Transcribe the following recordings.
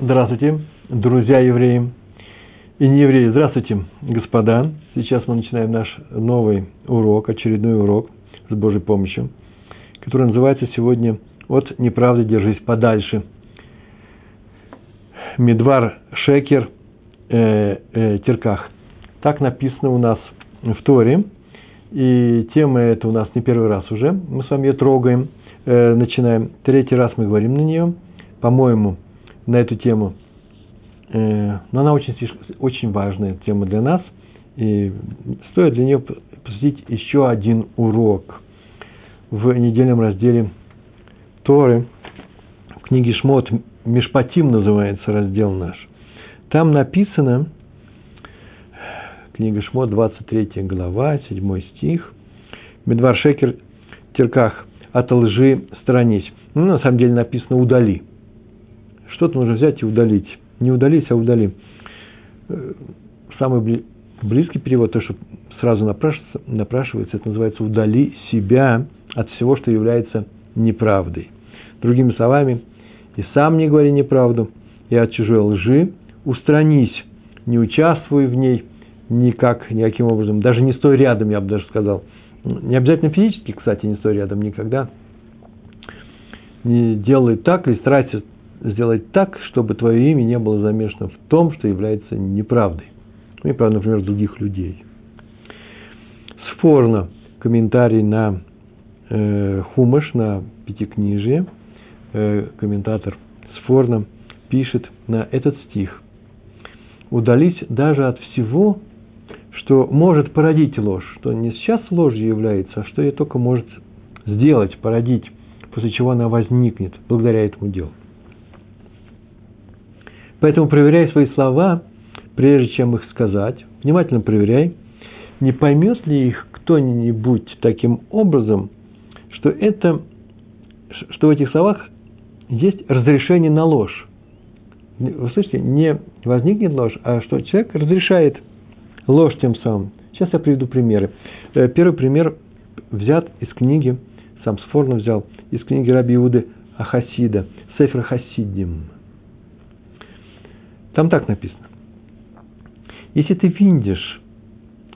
Здравствуйте, друзья евреи и не евреи. Здравствуйте, господа. Сейчас мы начинаем наш новый урок, очередной урок с Божьей помощью, который называется сегодня «От неправды держись подальше». Медвар Шекер э, э, Терках. Так написано у нас в Торе. И тема эта у нас не первый раз уже. Мы с вами ее трогаем, э, начинаем. Третий раз мы говорим на нее. По-моему, на эту тему. Э, но она очень, очень важная тема для нас. И стоит для нее посвятить еще один урок в недельном разделе Торы. В книге Шмот Мишпатим называется раздел наш. Там написано, книга Шмот, 23 глава, 7 стих, Медвар Шекер Терках, от лжи сторонись. Ну, на самом деле написано «удали». Что-то нужно взять и удалить. Не удались, а удали. Э, самый близкий перевод, то, что сразу напрашивается, напрашивается, это называется «удали себя от всего, что является неправдой». Другими словами, и сам не говори неправду, и от чужой лжи устранись, не участвуй в ней никак, никаким образом, даже не стой рядом, я бы даже сказал. Не обязательно физически, кстати, не стой рядом никогда. Не делай так или старайся сделать так, чтобы твое имя не было замешано в том, что является неправдой. Ну, неправда, например, других людей. Спорно комментарий на э, Хумаш, на Пятикнижие, э, комментатор Сфорно пишет на этот стих. Удались даже от всего, что может породить ложь, что не сейчас ложью является, а что ее только может сделать, породить, после чего она возникнет благодаря этому делу. Поэтому проверяй свои слова, прежде чем их сказать. Внимательно проверяй, не поймет ли их кто-нибудь таким образом, что это, что в этих словах есть разрешение на ложь. Вы слышите, не возникнет ложь, а что человек разрешает ложь тем самым. Сейчас я приведу примеры. Э, первый пример взят из книги, сам Сфорно взял, из книги Раби Иуды Ахасида, Сефер Хасидим. Там так написано. Если ты видишь,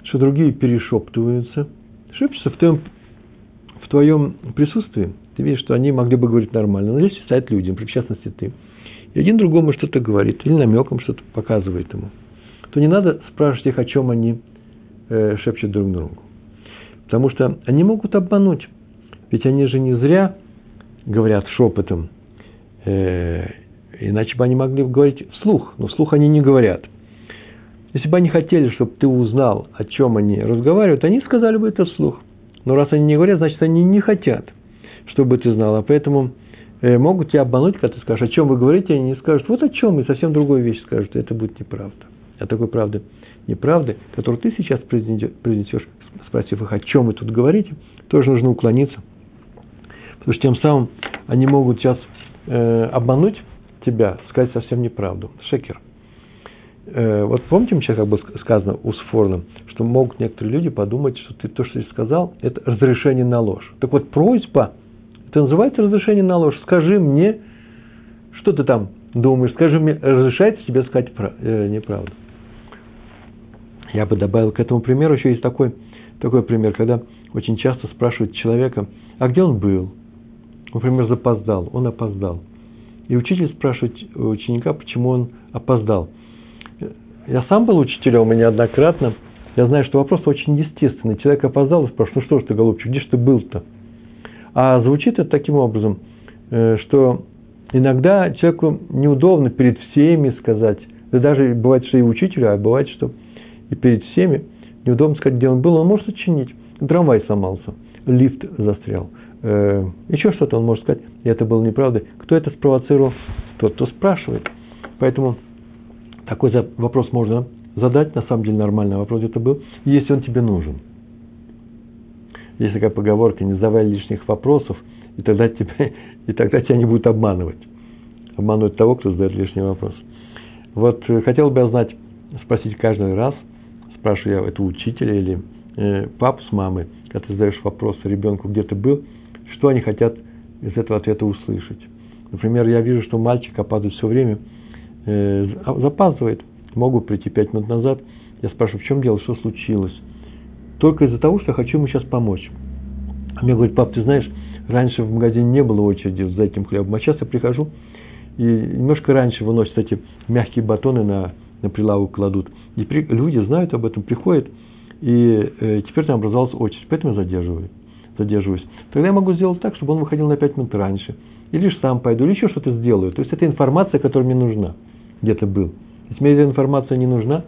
что другие перешептываются, шепчутся в твоем, в твоем присутствии, ты видишь, что они могли бы говорить нормально, но здесь стоят люди, в частности ты, и один другому что-то говорит, или намеком что-то показывает ему, то не надо спрашивать их, о чем они э, шепчут друг другу. Потому что они могут обмануть. Ведь они же не зря говорят шепотом, э, Иначе бы они могли говорить вслух, но вслух они не говорят. Если бы они хотели, чтобы ты узнал, о чем они разговаривают, они сказали бы это вслух. Но раз они не говорят, значит, они не хотят, чтобы ты знал. А поэтому э, могут тебя обмануть, когда ты скажешь, о чем вы говорите, они не скажут, вот о чем, и совсем другую вещь скажут, и это будет неправда. А такой правды, неправды, которую ты сейчас произнесешь, спросив их, о чем вы тут говорите, тоже нужно уклониться. Потому что тем самым они могут сейчас э, обмануть тебя, сказать совсем неправду. Шекер. Э, вот помните, сейчас как бы сказано у Сфорном, что могут некоторые люди подумать, что ты то, что ты сказал, это разрешение на ложь. Так вот, просьба, это называется разрешение на ложь. Скажи мне, что ты там думаешь, скажи мне, разрешается тебе сказать э, неправду. Я бы добавил к этому примеру, еще есть такой, такой пример, когда очень часто спрашивают человека, а где он был? Например, запоздал, он опоздал – и учитель спрашивает ученика, почему он опоздал. Я сам был учителем, и неоднократно. Я знаю, что вопрос очень естественный. Человек опоздал и спрашивает, ну что ж ты, голубчик, где же ты был-то? А звучит это таким образом, э, что иногда человеку неудобно перед всеми сказать, да даже бывает, что и учителю, а бывает, что и перед всеми неудобно сказать, где он был, он может сочинить. Трамвай сломался, лифт застрял, э, еще что-то он может сказать, и это было неправдой. Кто это спровоцировал? Тот, кто спрашивает. Поэтому такой вопрос можно задать, на самом деле нормальный вопрос это был, если он тебе нужен. Есть такая поговорка, не задавай лишних вопросов, и тогда, тебе, и тогда тебя не будут обманывать. Обманывать того, кто задает лишний вопрос. Вот э, хотел бы я знать, спросить каждый раз, спрашиваю я это учителя или э, папу с мамой, когда ты задаешь вопрос ребенку, где ты был, что они хотят из этого ответа услышать. Например, я вижу, что мальчик опаздывает все время, э, запаздывает, могу прийти пять минут назад, я спрашиваю, в чем дело, что случилось? Только из-за того, что я хочу ему сейчас помочь. А мне говорит, пап, ты знаешь, раньше в магазине не было очереди за этим хлебом, а сейчас я прихожу, и немножко раньше выносят эти мягкие батоны на, на прилавок кладут. И при, люди знают об этом, приходят, и э, теперь там образовалась очередь, поэтому я задерживаю, задерживаюсь. Тогда я могу сделать так, чтобы он выходил на 5 минут раньше, или лишь сам пойду, или еще что-то сделаю. То есть это информация, которая мне нужна, где-то был. Если мне эта информация не нужна,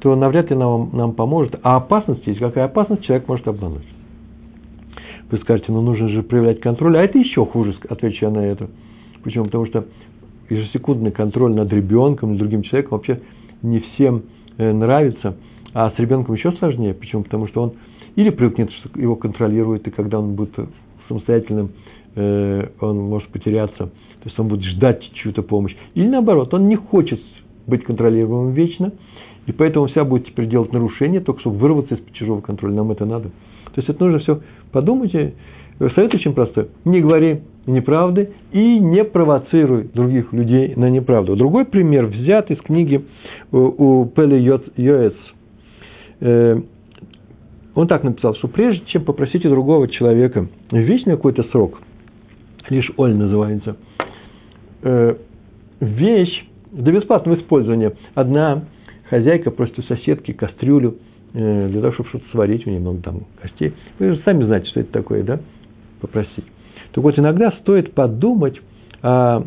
то навряд ли нам, нам поможет. А опасность есть. Какая опасность? Человек может обмануть. Вы скажете, ну нужно же проявлять контроль. А это еще хуже, отвечу я на это. Почему? Потому что ежесекундный контроль над ребенком или другим человеком вообще не всем э, нравится. А с ребенком еще сложнее. Почему? Потому что он или привыкнет, что его контролируют, и когда он будет самостоятельным, э, он может потеряться. То есть он будет ждать чью-то помощь. Или наоборот, он не хочет быть контролируемым вечно, и поэтому вся будет теперь делать нарушения, только чтобы вырваться из-под чужого контроля. Нам это надо. То есть это нужно все подумать. Совет очень простой. Не говори неправды и не провоцируй других людей на неправду. Другой пример взят из книги у Пели Йоэц. Он так написал, что прежде чем попросить у другого человека вещь на какой-то срок, лишь Оль называется, э, вещь для бесплатного использования. Одна хозяйка просит у соседки кастрюлю э, для того, чтобы что-то сварить, у нее много там костей. Вы же сами знаете, что это такое, да? Попросить. Так вот, иногда стоит подумать, а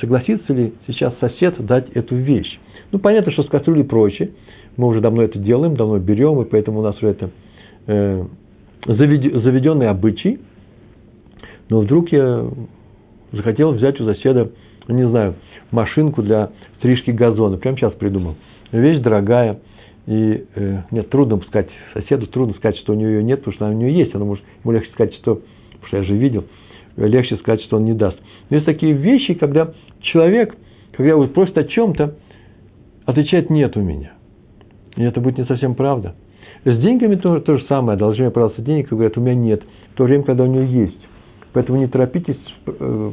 согласится ли сейчас сосед дать эту вещь. Ну, понятно, что с кастрюлей проще. Мы уже давно это делаем, давно берем, и поэтому у нас уже это заведенный обычай. Но вдруг я захотел взять у соседа, ну, не знаю, машинку для стрижки газона. Прямо сейчас придумал. Вещь дорогая. И э, нет, трудно сказать соседу, трудно сказать, что у нее ее нет, потому что она у нее есть. Она может, ему легче сказать, что, потому что я же видел, легче сказать, что он не даст. Но есть такие вещи, когда человек, когда его просит о чем-то, отвечает нет у меня. И это будет не совсем правда. С деньгами то, то же самое. Должны пожалуйста, денег, и говорят, у меня нет. В то время, когда у него есть. Поэтому не торопитесь э,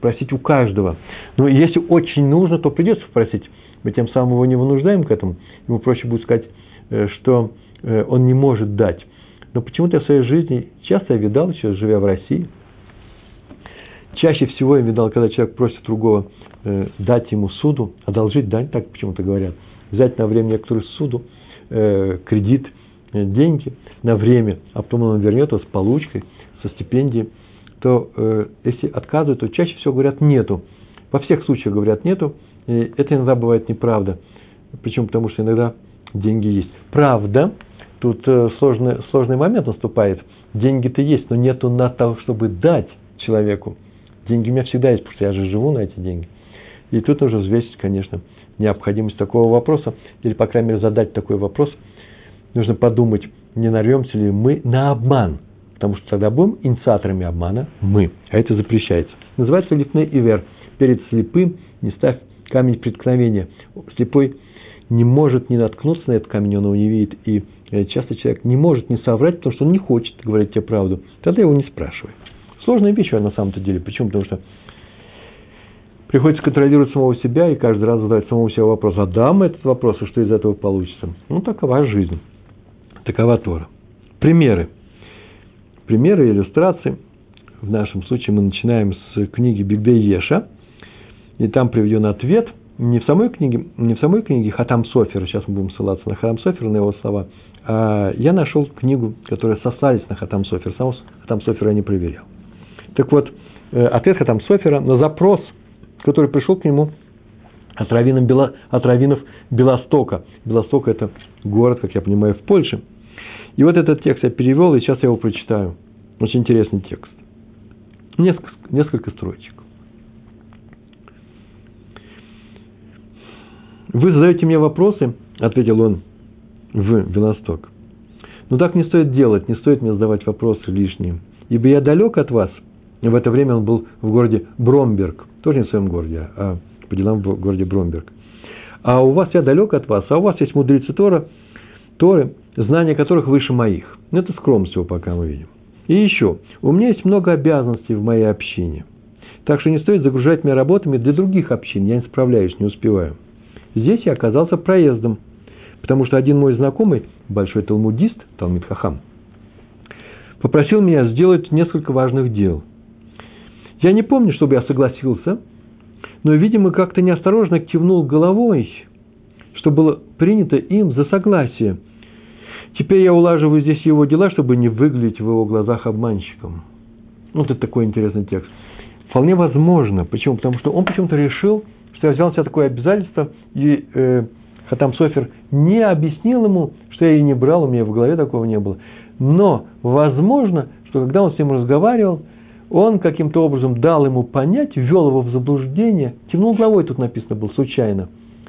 просить у каждого. Но если очень нужно, то придется попросить. Мы тем самым его не вынуждаем к этому. Ему проще будет сказать, э, что э, он не может дать. Но почему-то я в своей жизни часто я видал, еще живя в России, чаще всего я видал, когда человек просит другого дать ему суду, одолжить дань, так почему-то говорят, взять на время некоторую суду, кредит, деньги на время, а потом он вернет его с получкой, со стипендией, то э, если отказывают, то чаще всего говорят нету. Во всех случаях говорят нету, и это иногда бывает неправда. Причем потому, что иногда деньги есть. Правда, тут э, сложный, сложный момент наступает. Деньги-то есть, но нету на то, чтобы дать человеку. Деньги у меня всегда есть, потому что я же живу на эти деньги. И тут нужно взвесить, конечно, необходимость такого вопроса, или, по крайней мере, задать такой вопрос. Нужно подумать, не нарвемся ли мы на обман – потому что тогда будем инициаторами обмана мы, а это запрещается. Называется липный ивер. Перед слепым не ставь камень преткновения. Слепой не может не наткнуться на этот камень, он его не видит. И э, часто человек не может не соврать, потому что он не хочет говорить тебе правду. Тогда его не спрашивай. Сложная вещь на самом-то деле. Почему? Потому что приходится контролировать самого себя и каждый раз задать самому себе вопрос, а дам этот вопрос, и что из этого получится? Ну, такова жизнь. Такова Тора. Примеры примеры, иллюстрации. В нашем случае мы начинаем с книги Бигдей Еша, и там приведен ответ, не в самой книге, не в самой книге Хатам Софера, сейчас мы будем ссылаться на Хатам Софера, на его слова, а я нашел книгу, которая сослались на Хатам Софер, сам Хатам Софера я не проверял. Так вот, э, ответ Хатам Софера на запрос, который пришел к нему от раввинов, Бело, от раввинов Белостока. Белосток – это город, как я понимаю, в Польше – и вот этот текст я перевел, и сейчас я его прочитаю. Очень интересный текст. Несколько, несколько строчек. Вы задаете мне вопросы, ответил он в Белосток. Но так не стоит делать, не стоит мне задавать вопросы лишние. Ибо я далек от вас. В это время он был в городе Бромберг. Тоже не в своем городе, а по делам в городе Бромберг. А у вас я далек от вас, а у вас есть мудрецы Тора, Торы, знания которых выше моих. Это скромность его пока мы видим. И еще, у меня есть много обязанностей в моей общине. Так что не стоит загружать меня работами для других общин. Я не справляюсь, не успеваю. Здесь я оказался проездом, потому что один мой знакомый, большой талмудист, Талмит Хахам, попросил меня сделать несколько важных дел. Я не помню, чтобы я согласился, но, видимо, как-то неосторожно кивнул головой, что было принято им за согласие. Теперь я улаживаю здесь его дела, чтобы не выглядеть в его глазах обманщиком. Вот это такой интересный текст. Вполне возможно. Почему? Потому что он почему-то решил, что я взял на себя такое обязательство, и э, Хатам Софер не объяснил ему, что я и не брал, у меня в голове такого не было. Но возможно, что когда он с ним разговаривал, он каким-то образом дал ему понять, ввел его в заблуждение, кивнул головой, тут написано было, случайно.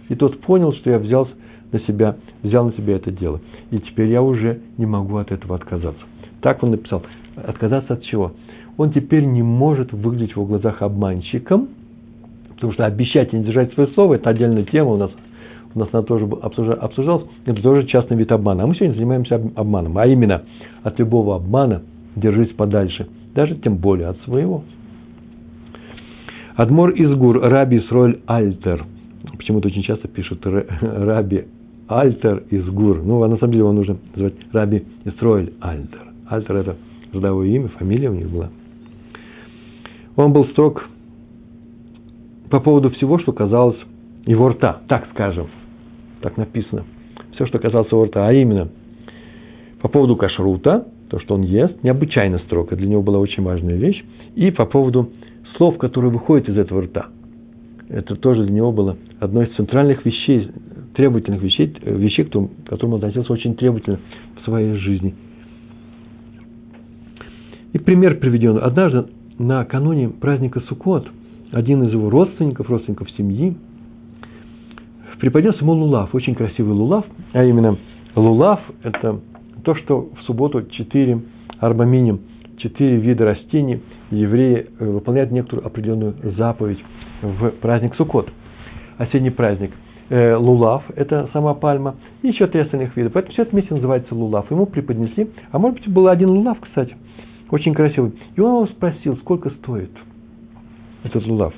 И тот понял, что я взял на себя, взял на себя это дело. И теперь я уже не могу от этого отказаться. Так он написал. Отказаться от чего? Он теперь не может выглядеть в его глазах обманщиком, потому что обещать и не держать свое слово – это отдельная тема у нас. У нас она тоже обсуждалась. Это тоже частный вид обмана. А мы сегодня занимаемся обманом. А именно, от любого обмана держись подальше – даже тем более от своего. Адмор Изгур, Раби Исроль Альтер. Почему-то очень часто пишут Раби Альтер Изгур. Ну, а на самом деле его нужно называть Раби Исроэль Альтер. Альтер – это родовое имя, фамилия у них была. Он был строг по поводу всего, что казалось его рта, так скажем, так написано. Все, что касалось его рта, а именно по поводу кашрута, то, что он ест, необычайно строго. Для него была очень важная вещь. И по поводу слов, которые выходят из этого рта. Это тоже для него было одной из центральных вещей, требовательных вещей, вещей, к которым он относился очень требовательно в своей жизни. И пример приведен. Однажды накануне праздника Суккот один из его родственников, родственников семьи, преподнес ему лулав, очень красивый лулав, а именно лулав – это то, что в субботу четыре арбаминим, четыре вида растений, евреи э, выполняют некоторую определенную заповедь в праздник Суккот, осенний праздник. Э, лулав – это сама пальма, и еще три остальных вида. Поэтому все это вместе называется лулав. Ему преподнесли, а может быть, был один лулав, кстати, очень красивый. И он его спросил, сколько стоит этот лулав.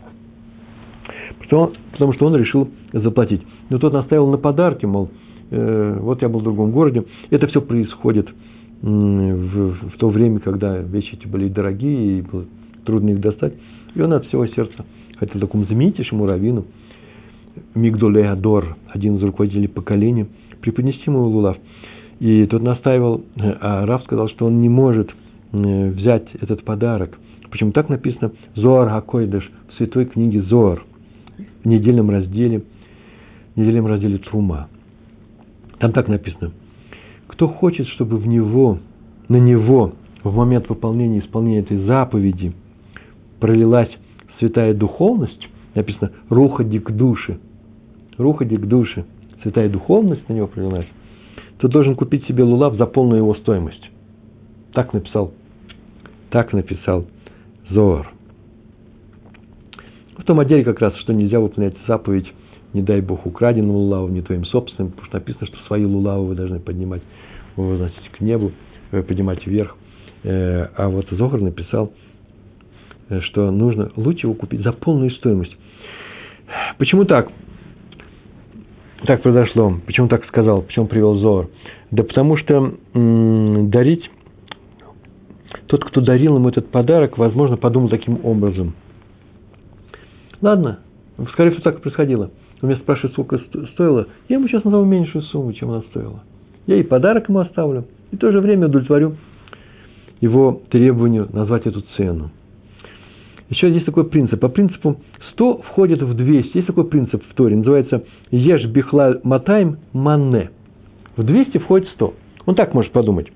Потому, потому что он решил заплатить. Но тот наставил на подарки, мол, вот я был в другом городе. Это все происходит в, в то время, когда вещи эти были дорогие, и было трудно их достать. И он от всего сердца хотел такому знаменитейшему раввину, Мигдоле Адор, один из руководителей поколения, преподнести ему лулав. И тот настаивал, а Раф сказал, что он не может э, взять этот подарок. Почему так написано Зоар Хакойдыш в святой книге Зоар, в недельном разделе, в недельном разделе Трума. Там так написано. Кто хочет, чтобы в него, на него в момент выполнения исполнения этой заповеди пролилась святая духовность, написано «руха к душе», «руха к душе», святая духовность на него пролилась, то должен купить себе лулав за полную его стоимость. Так написал, так написал Зоар. В том отделе как раз, что нельзя выполнять заповедь не дай Бог, украденным лулавом, не твоим собственным, потому что написано, что свои лулавы вы должны поднимать, возносить к небу, э, поднимать вверх. Э, а вот Зохар написал, э, что нужно лучше его купить за полную стоимость. Почему так? Так произошло. Почему так сказал? Почему привел Зор? Да потому что дарить, тот, кто дарил ему этот подарок, возможно, подумал таким образом. Ладно, скорее всего, так и происходило – он меня спрашивает, сколько стоило, я ему сейчас назову меньшую сумму, чем она стоила. Я и подарок ему оставлю, и в то же время удовлетворю его требованию назвать эту цену. Еще есть такой принцип. По принципу 100 входит в 200. Есть такой принцип в Торе, называется «Еш бихла матайм манне». В 200 входит 100. Он так может подумать.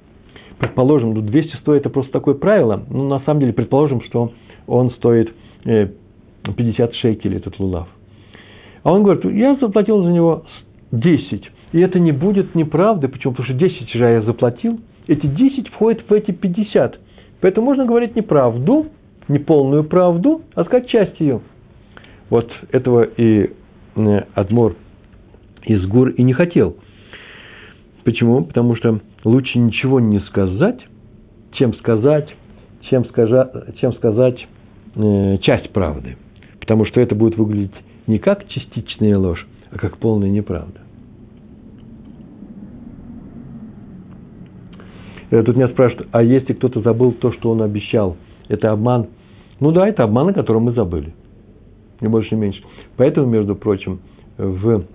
Предположим, ну 200 стоит это просто такое правило. Но на самом деле предположим, что он стоит 50 э, шекелей, этот лулав. А он говорит, я заплатил за него 10. И это не будет неправды. Почему? Потому что 10 же я заплатил. Эти 10 входят в эти 50. Поэтому можно говорить неправду, не полную правду, а сказать часть ее. Вот этого и э, Адмор из Гур и не хотел. Почему? Потому что лучше ничего не сказать, чем сказать, чем, скажа, чем сказать э, часть правды. Потому что это будет выглядеть не как частичная ложь, а как полная неправда. Тут меня спрашивают, а если кто-то забыл то, что он обещал, это обман? Ну да, это обман, о котором мы забыли. Не больше, не меньше. Поэтому, между прочим, в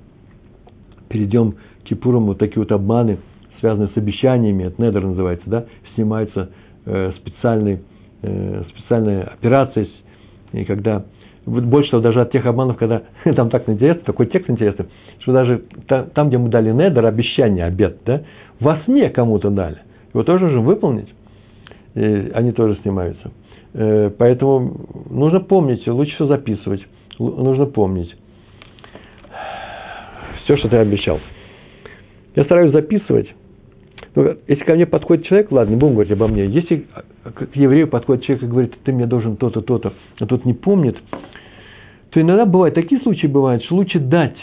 перейдем к Кипурам, вот такие вот обманы, связанные с обещаниями, это недер называется, да, снимается э, специальный, э, специальная операция, и когда больше того, даже от тех обманов, когда там так интересно, такой текст интересный, что даже там, где мы дали недер, обещание, обед, да, во сне кому-то дали. Его тоже нужно выполнить. И они тоже снимаются. Э, поэтому нужно помнить, лучше все записывать. Нужно помнить все, что ты обещал. Я стараюсь записывать. Но если ко мне подходит человек, ладно, не будем говорить обо мне. Если к еврею подходит человек и говорит, ты мне должен то-то, то-то, а тот не помнит, то иногда бывают, такие случаи бывают, что лучше дать,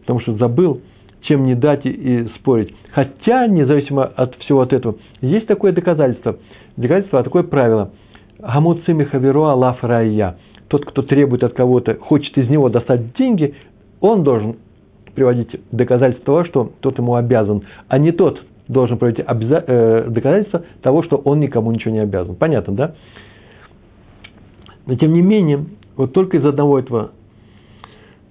потому что забыл, чем не дать и, и спорить. Хотя, независимо от всего от этого, есть такое доказательство. Доказательство, а такое правило. Гамуцими хаверуа лаф рая. Тот, кто требует от кого-то, хочет из него достать деньги, он должен приводить доказательства того, что тот ему обязан, а не тот должен приводить обяза- э, доказательства того, что он никому ничего не обязан. Понятно, да? Но тем не менее, вот только из одного этого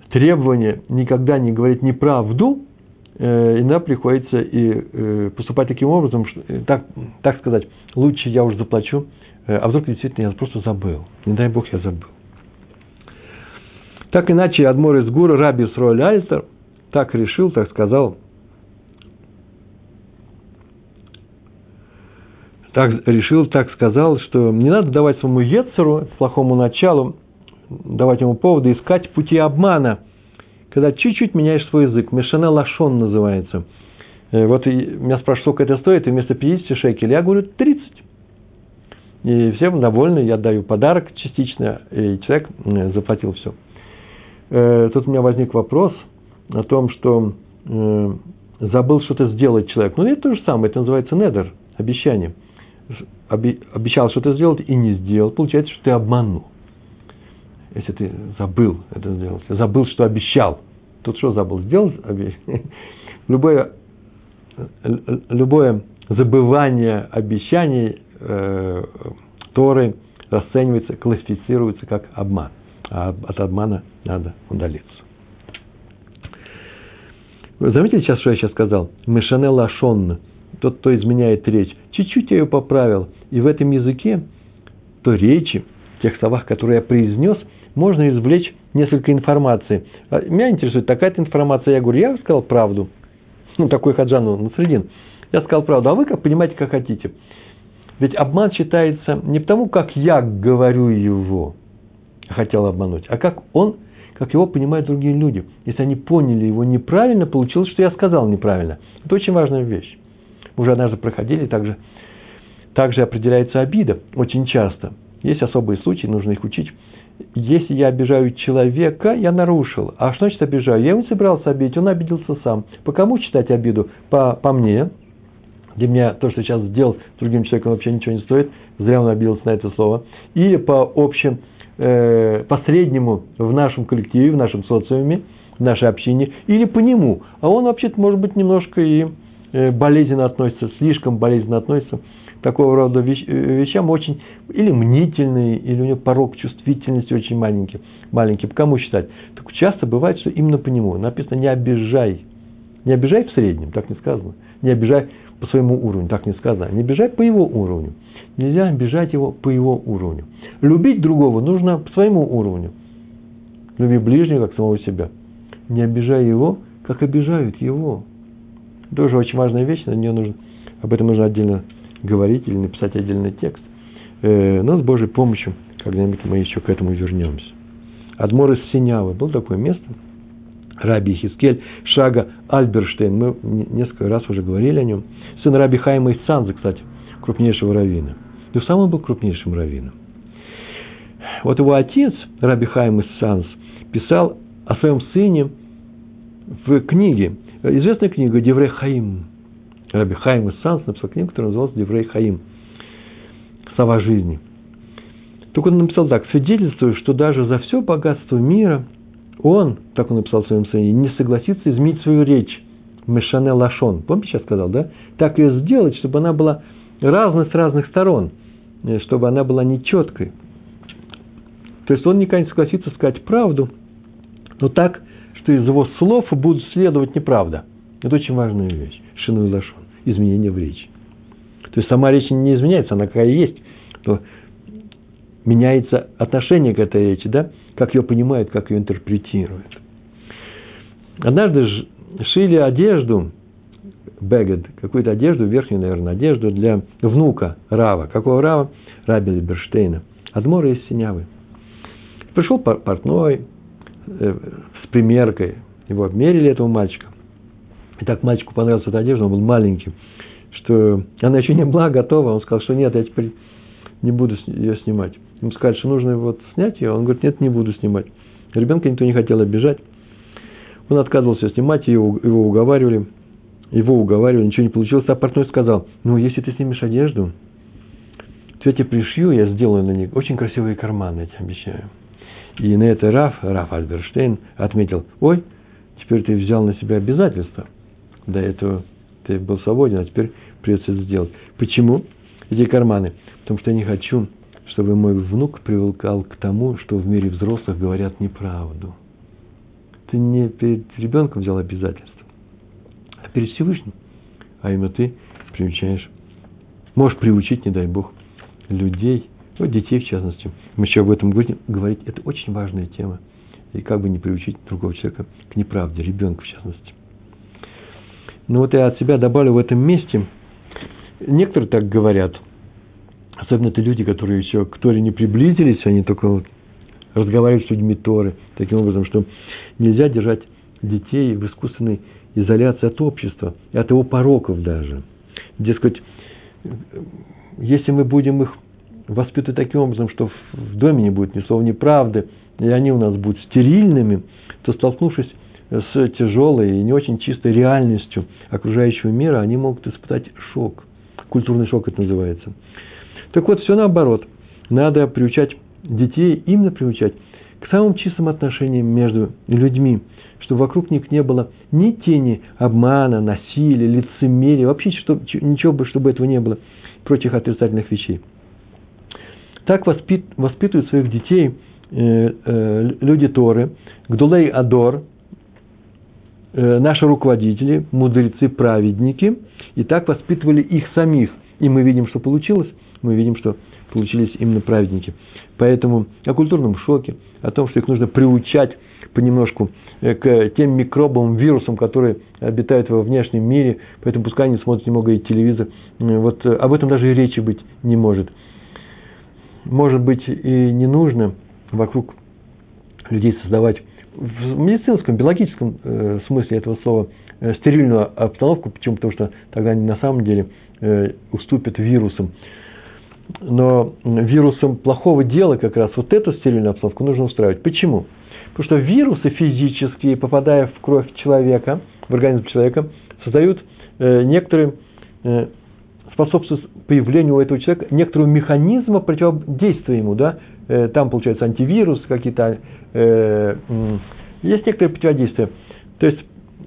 требования никогда не говорить неправду, э, иногда приходится и э, поступать таким образом, что, э, так, так сказать, лучше я уже заплачу, а вдруг действительно я просто забыл. Не дай Бог, я забыл. Так иначе Адмор из Гура, Раби Сроль Альтер, так решил, так сказал, так решил, так сказал, что не надо давать своему Ецеру, плохому началу, давать ему поводы искать пути обмана, когда чуть-чуть меняешь свой язык. Мешане лашон называется. Э, вот и меня спрашивают, сколько это стоит, и вместо 50 шекелей я говорю 30. И всем довольны, я даю подарок частично, и человек заплатил все. Э, тут у меня возник вопрос о том, что э, забыл что-то сделать человек. Ну, это то же самое, это называется недер, обещание. Обещал что-то сделать и не сделал, получается, что ты обманул. Если ты забыл это сделать, забыл, что обещал. Тут что забыл? Сделал любое, любое забывание обещаний э, Торы расценивается, классифицируется как обман а от обмана надо удалиться. Вы заметили сейчас, что я сейчас сказал? Мешане лашон, тот, кто изменяет речь. Чуть-чуть я ее поправил. И в этом языке, то речи, тех словах, которые я произнес, можно извлечь несколько информации. А меня интересует такая-то информация. Я говорю, я сказал правду. Ну, такой хаджану на средин. Я сказал правду, а вы как понимаете, как хотите. Ведь обман считается не потому, как я говорю его, хотел обмануть, а как он, как его понимают другие люди. Если они поняли его неправильно, получилось, что я сказал неправильно. Это очень важная вещь. Мы уже однажды проходили, также, также определяется обида очень часто. Есть особые случаи, нужно их учить. Если я обижаю человека, я нарушил. А что значит обижаю? Я ему собирался обидеть, он обиделся сам. По кому читать обиду? По, по мне, где меня то, что сейчас сделал другим человеком, вообще ничего не стоит. Зря он обиделся на это слово. Или по общим э, посреднему в нашем коллективе, в нашем социуме, в нашей общине, или по нему. А он вообще-то, может быть, немножко и болезненно относится, слишком болезненно относится к такого рода э, вещам, очень или мнительный, или у него порог чувствительности очень маленький. маленький. По кому считать? Так часто бывает, что именно по нему. Написано «не обижай». Не обижай в среднем, так не сказано. Не обижай по своему уровню, так не сказано. Не обижай по его уровню. Нельзя обижать его по его уровню. Любить другого нужно по своему уровню. Люби ближнего, как самого себя. Не обижай его, как обижают его. Тоже очень важная вещь, на нее нужно, об этом нужно отдельно говорить или написать отдельный текст. Э, но с Божьей помощью когда-нибудь мы еще к этому вернемся. Адмор из Синявы. Было такое место. Раби Хискель, Шага Альберштейн. Мы несколько раз уже говорили о нем. Сын Раби Хайма из Санзы, кстати, крупнейшего раввина. И сам он был крупнейшим раввином. Вот его отец, Раби Хайм из Санс, писал о своем сыне в книге, известная книга Деврей Хаим. Раби Хайм из Санс написал книгу, которая называлась Деврей Хаим. Слова жизни. Только он написал так, свидетельствую, что даже за все богатство мира он, так он написал в своем сцене, не согласится изменить свою речь. Мешане Лашон. Помните, сейчас сказал, да? Так ее сделать, чтобы она была разной с разных сторон, э, чтобы она была нечеткой. То есть он никогда не согласится сказать правду, но так, что из его слов будут следовать неправда. Это очень важная вещь. Шину лашон. Изменение в речи. То есть сама речь не изменяется, она какая есть. Но меняется отношение к этой речи, да? Как ее понимают, как ее интерпретируют. Однажды шили одежду, бегед, какую-то одежду, верхнюю, наверное, одежду для внука Рава. Какого Рава? Раби Либерштейна. Адмора из Синявы. Пришел портной э, примеркой. Его обмерили, этого мальчика. И так мальчику понравилась эта одежда, он был маленький, что она еще не была готова. Он сказал, что нет, я теперь не буду ее снимать. Ему сказали, что нужно вот снять ее. Он говорит, нет, не буду снимать. Ребенка никто не хотел обижать. Он отказывался снимать, его, его уговаривали. Его уговаривали, ничего не получилось. А портной сказал, ну, если ты снимешь одежду, то я тебе пришью, я сделаю на них очень красивые карманы, я тебе обещаю. И на это Раф, Раф Альберштейн отметил, ой, теперь ты взял на себя обязательства. До этого ты был свободен, а теперь придется это сделать. Почему эти карманы? Потому что я не хочу, чтобы мой внук привыкал к тому, что в мире взрослых говорят неправду. Ты не перед ребенком взял обязательства, а перед Всевышним. А именно ты приучаешь, можешь приучить, не дай Бог, людей, ну, детей в частности. Мы еще об этом будем говорить. Это очень важная тема. И как бы не приучить другого человека к неправде, ребенка в частности. Ну вот я от себя добавлю в этом месте. Некоторые так говорят. Особенно это люди, которые еще к Торе не приблизились, они только вот разговаривают с людьми Торы. Таким образом, что нельзя держать детей в искусственной изоляции от общества, и от его пороков даже. Дескать, если мы будем их воспитывать таким образом, что в доме не будет ни слова, ни правды, и они у нас будут стерильными, то столкнувшись с тяжелой и не очень чистой реальностью окружающего мира, они могут испытать шок. Культурный шок это называется. Так вот, все наоборот. Надо приучать детей, именно приучать к самым чистым отношениям между людьми, чтобы вокруг них не было ни тени обмана, насилия, лицемерия, вообще что, ничего бы, чтобы этого не было, прочих отрицательных вещей. Так воспит, воспитывают своих детей э, э, люди Торы, Гдулей Адор, э, наши руководители, мудрецы, праведники, и так воспитывали их самих. И мы видим, что получилось. Мы видим, что получились именно праведники. Поэтому о культурном шоке, о том, что их нужно приучать понемножку э, к тем микробам, вирусам, которые обитают во внешнем мире, поэтому пускай они смотрят немного и телевизор. Э, вот э, об этом даже и речи быть не может. Может быть, и не нужно вокруг людей создавать в медицинском, биологическом смысле этого слова стерильную обстановку. Почему? Потому что тогда они на самом деле уступят вирусам но вирусом плохого дела как раз вот эту стерильную обстановку нужно устраивать. Почему? Потому что вирусы физические, попадая в кровь человека, в организм человека, создают э, некоторые, э, способствуют появлению у этого человека некоторого механизма противодействия ему. Да? Э, там, получается, антивирус, какие-то... Есть некоторые противодействия. То есть,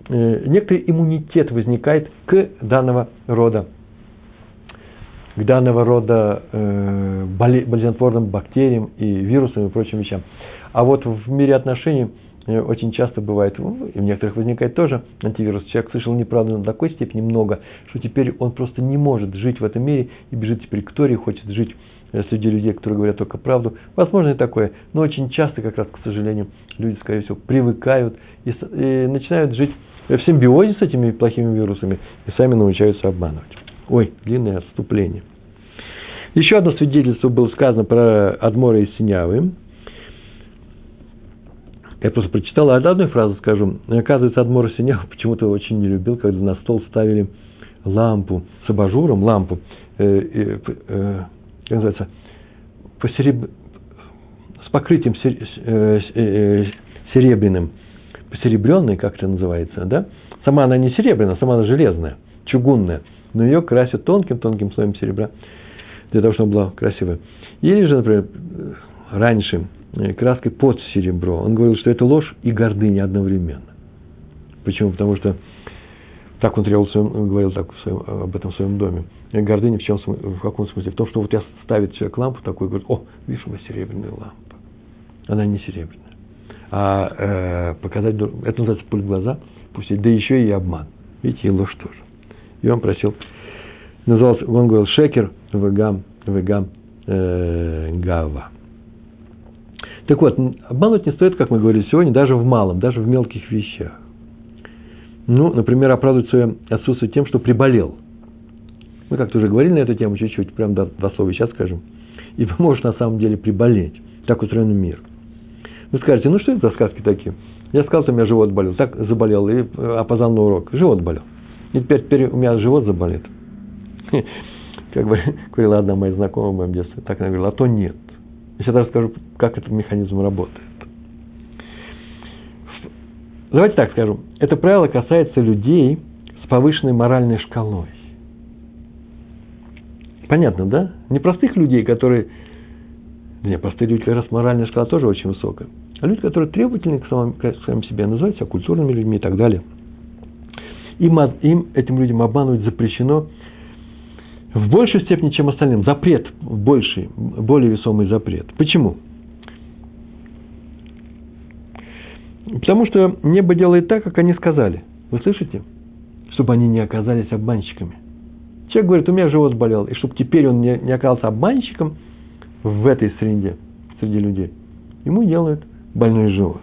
некоторый иммунитет возникает к данного рода к данного рода э, болезнетворным бактериям и вирусам и прочим вещам. А вот в мире отношений э, очень часто бывает, и в некоторых возникает тоже антивирус. Человек слышал неправду на такой степени много, что теперь он просто не может жить в этом мире и бежит теперь к Торе, хочет жить э, среди людей, которые говорят только правду. Возможно и такое, но очень часто, как раз, к сожалению, люди, скорее всего, привыкают и, и начинают жить в симбиозе с этими плохими вирусами и сами научаются обманывать. Ой, длинное отступление. Еще одно свидетельство было сказано про Адмора и Синявы. Я просто прочитал, одну фразу скажу. Оказывается, Адмор и Синявы почему-то очень не любил, когда на стол ставили лампу с абажуром, лампу, э, э, э, как называется, посереб... с покрытием сер... э, э, серебряным, посеребренной, как это называется, да? Сама она не серебряная, сама она железная, чугунная но ее красят тонким-тонким слоем серебра, для того, чтобы она была красивая. Или же, например, раньше э, краской под серебро. Он говорил, что это ложь и гордыня одновременно. Почему? Потому что так он требовал, он говорил так в своем, об этом в своем доме. Гордыня в, чем, в каком смысле? В том, что вот я ставит человек лампу такую, говорит, о, видишь, у меня серебряная лампа. Она не серебряная. А э, показать, это называется пуль в глаза, пустить, да еще и обман. Видите, и ложь тоже. И он просил, назывался, он говорил, шекер, вегам, вегам, э, гава. Так вот, обмануть не стоит, как мы говорили сегодня, даже в малом, даже в мелких вещах. Ну, например, оправдывать свое отсутствие тем, что приболел. Мы как-то уже говорили на эту тему чуть-чуть, прям до, до слова сейчас скажем. И можешь на самом деле приболеть. Так устроен мир. Вы скажете, ну что это за сказки такие? Я сказал, что у меня живот болел, так заболел, и э, опоздал на урок. Живот болел. И теперь, теперь у меня живот заболит. Как говорила одна моя знакомая в моем детстве, так она говорила, а то нет. Я сейчас расскажу, как этот механизм работает. Давайте так скажу. Это правило касается людей с повышенной моральной шкалой. Понятно, да? Не простых людей, которые... Не, простые люди, как раз моральная шкала тоже очень высокая. А люди, которые требовательны к самим, к самим себе, называют себя культурными людьми и так далее. Им, им, этим людям обманывать запрещено в большей степени, чем остальным. Запрет, больший, более весомый запрет. Почему? Потому что небо делает так, как они сказали. Вы слышите? Чтобы они не оказались обманщиками. Человек говорит, у меня живот болел, и чтобы теперь он не, не оказался обманщиком в этой среде, среди людей, ему делают больной живот.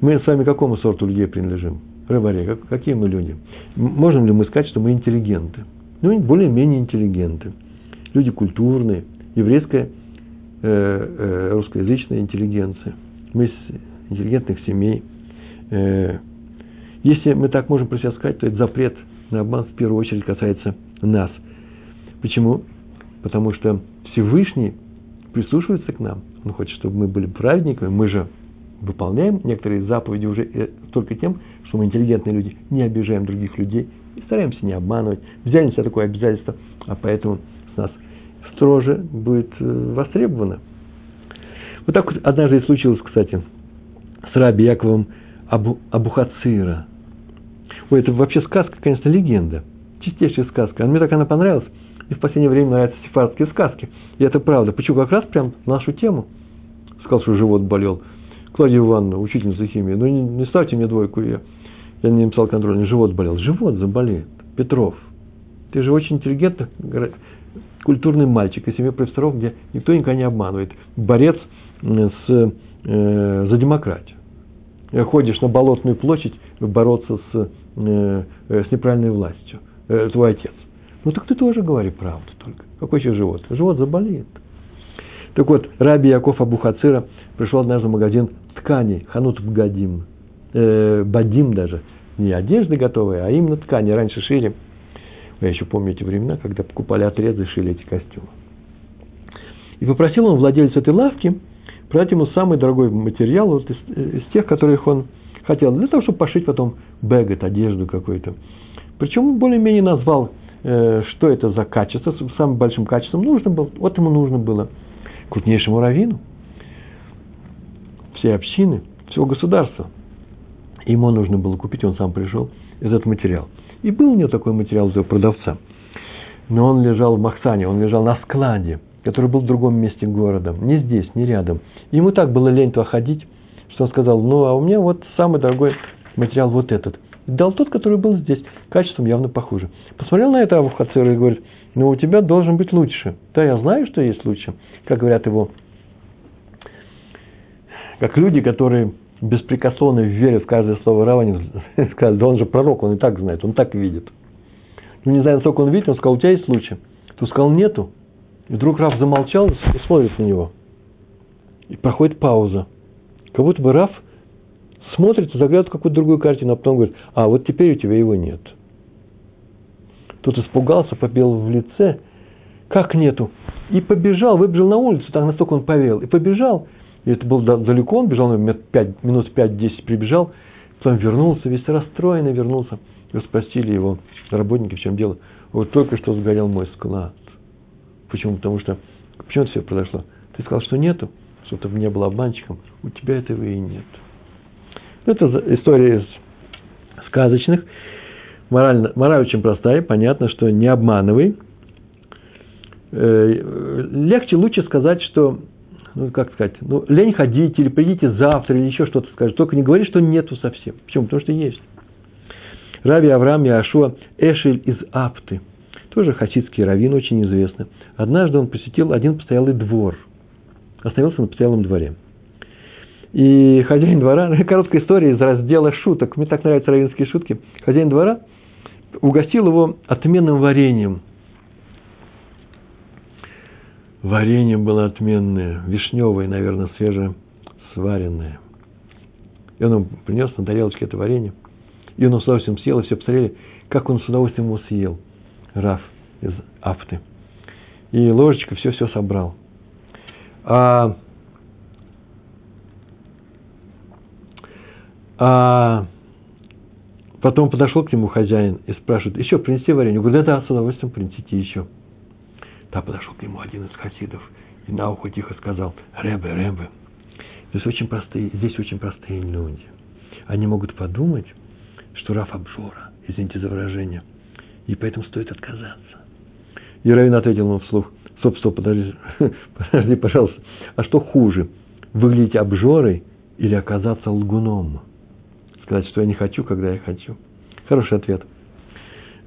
Мы с вами какому сорту людей принадлежим? Рыбаре, как, какие мы люди? Можем ли мы сказать, что мы интеллигенты? Ну, более-менее интеллигенты. Люди культурные, еврейская, э, э, русскоязычная интеллигенция. Мы из интеллигентных семей. Э, если мы так можем про себя сказать, то это запрет на обман в первую очередь касается нас. Почему? Потому что Всевышний прислушивается к нам. Он хочет, чтобы мы были праведниками. Мы же выполняем некоторые заповеди уже э, только тем, что мы интеллигентные люди, не обижаем других людей и стараемся не обманывать. Взяли на себя такое обязательство, а поэтому с нас строже будет э, востребовано. Вот так вот однажды и случилось, кстати, с Раби Яковом Абу, Абухацира. Ой, это вообще сказка, конечно, легенда. Чистейшая сказка. А мне так она понравилась. И в последнее время нравятся сефардские сказки. И это правда. Почему? Как раз прям нашу тему. Сказал, что живот болел. Клавдия Ивановна, учительница химии, ну не, не ставьте мне двойку, я, я не написал контрольный, живот болел. Живот заболеет. Петров, ты же очень интеллигентный, культурный мальчик из семьи профессоров, где никто никогда не обманывает. Борец с, э, за демократию. Ходишь на Болотную площадь бороться с, э, с неправильной властью. Э, твой отец. Ну так ты тоже говори правду только. Какой еще живот? Живот заболеет. Так вот, Раби Яков Абухацира пришел однажды в магазин тканей, ханут Бгадим, э, Бадим даже, не одежды готовые, а именно ткани. Раньше шили, я еще помню эти времена, когда покупали отрезы шили эти костюмы. И попросил он владельца этой лавки продать ему самый дорогой материал вот из, из тех, которых он хотел, для того, чтобы пошить потом бэгет, одежду какую-то. Причем он более-менее назвал, э, что это за качество, самым большим качеством нужно было, вот ему нужно было крупнейшему раввину – всей общины, всего государства. Ему нужно было купить, он сам пришел, этот материал. И был у него такой материал у продавца. Но он лежал в Махсане, он лежал на складе, который был в другом месте города. Не здесь, не рядом. Ему так было лень туда ходить, что он сказал, ну, а у меня вот самый дорогой материал вот этот. И дал тот, который был здесь, качеством явно похуже. Посмотрел на это Авухацер и говорит, ну, у тебя должен быть лучше. Да, я знаю, что есть лучше. Как говорят его как люди, которые беспрекословно верят в каждое слово Рава, сказали, да он же пророк, он и так знает, он так видит. Ну, не знаю, насколько он видит, он сказал, у тебя есть случай? Ты сказал, нету. И вдруг Раф замолчал и смотрит на него. И проходит пауза. Как будто бы Раф смотрит, заглядывает в какую-то другую картину, а потом говорит, а вот теперь у тебя его нет. Тот испугался, побел в лице. Как нету? И побежал, выбежал на улицу, так настолько он повел. И побежал, и это был далеко, он бежал, 5, минут 5-10 прибежал, потом вернулся, весь расстроенный вернулся. И спросили его работники, в чем дело. Вот только что сгорел мой склад. Почему? Потому что Почему это все произошло? Ты сказал, что нету, чтобы ты не был обманщиком. У тебя этого и нет. Это история из сказочных. Мораль, мораль очень простая. Понятно, что не обманывай. Э, легче, лучше сказать, что ну, как сказать, ну, лень ходить, или придите завтра, или еще что-то скажет. Только не говори, что нету совсем. Почему? Потому что есть. Рави Авраам Яшуа Эшель из Апты. Тоже хасидский раввин, очень известный. Однажды он посетил один постоялый двор. Остановился на постоялом дворе. И хозяин двора, короткая история из раздела шуток, мне так нравятся равинские шутки. Хозяин двора угостил его отменным вареньем – Варенье было отменное, вишневое, наверное, свежесваренное. И он ему принес на тарелочке это варенье. И он с удовольствием съел, и все посмотрели, как он с удовольствием его съел. Раф из Афты. И ложечка все-все собрал. А, а потом подошел к нему хозяин и спрашивает, еще принести варенье? Я говорю, да, да, с удовольствием принесите еще. Да подошел к нему один из хасидов и на ухо тихо сказал, Ребе, Ребе, здесь очень простые, здесь очень простые люди. Они могут подумать, что Раф обжора, извините за выражение, и поэтому стоит отказаться. И Равин ответил ему вслух, стоп, стоп, подожди, подожди, пожалуйста, а что хуже, выглядеть обжорой или оказаться лгуном? Сказать, что я не хочу, когда я хочу. Хороший ответ.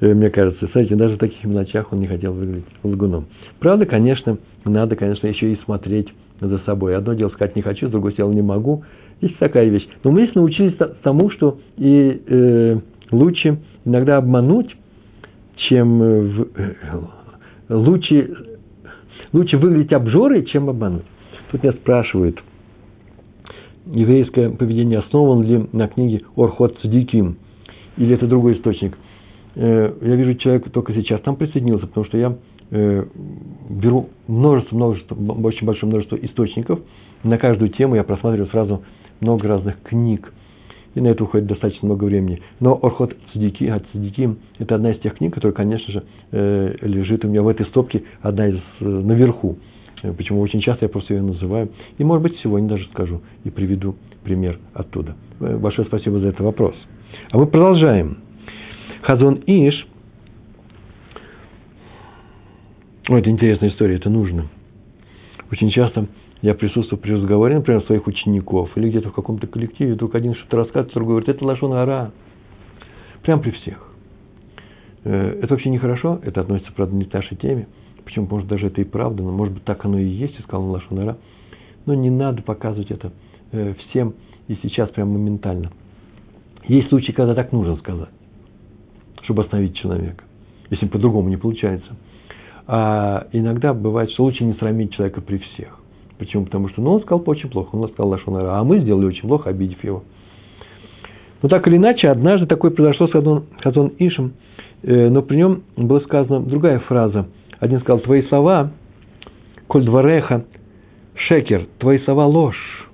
Э, мне кажется. Смотрите, даже в таких мелочах он не хотел выглядеть лгуном. Правда, конечно, надо, конечно, еще и смотреть за собой. Одно дело сказать не хочу, с другой дело не могу. Есть такая вещь. Но мы здесь научились тому, что и э, лучше иногда обмануть, чем э, э, лучше, лучше выглядеть обжорой, чем обмануть. Тут меня спрашивают, еврейское поведение основано ли на книге Орхот Цадиким, или это другой источник. Э, я вижу человека только сейчас там присоединился, потому что я э, беру множество, множество, очень большое множество источников. На каждую тему я просматриваю сразу много разных книг. И на это уходит достаточно много времени. Но Орхот Цадики, от Цадики, это одна из тех книг, которая, конечно же, э, лежит у меня в этой стопке, одна из наверху. Почему очень часто я просто ее называю. И, может быть, сегодня даже скажу и приведу пример оттуда. Большое спасибо за этот вопрос. А мы продолжаем. Хазон Иш, Ой, это интересная история, это нужно. Очень часто я присутствую при разговоре, например, своих учеников, или где-то в каком-то коллективе, вдруг один что-то рассказывает, другой говорит, это лошон ара. Прям при всех. Э, это вообще нехорошо, это относится, правда, не к нашей теме. Почему, может, даже это и правда, но, может быть, так оно и есть, сказал лошон ара. Но не надо показывать это э, всем и сейчас прям моментально. Есть случаи, когда так нужно сказать чтобы остановить человека, если по-другому не получается. А иногда бывает, что лучше не срамить человека при всех. Почему? Потому что ну, он сказал очень плохо, он сказал Лашонара, а мы сделали очень плохо, обидев его. Но так или иначе, однажды такое произошло с Хазон, Хазон Ишем, э, но при нем была сказана другая фраза. Один сказал, твои слова, коль двореха, шекер, твои слова ложь.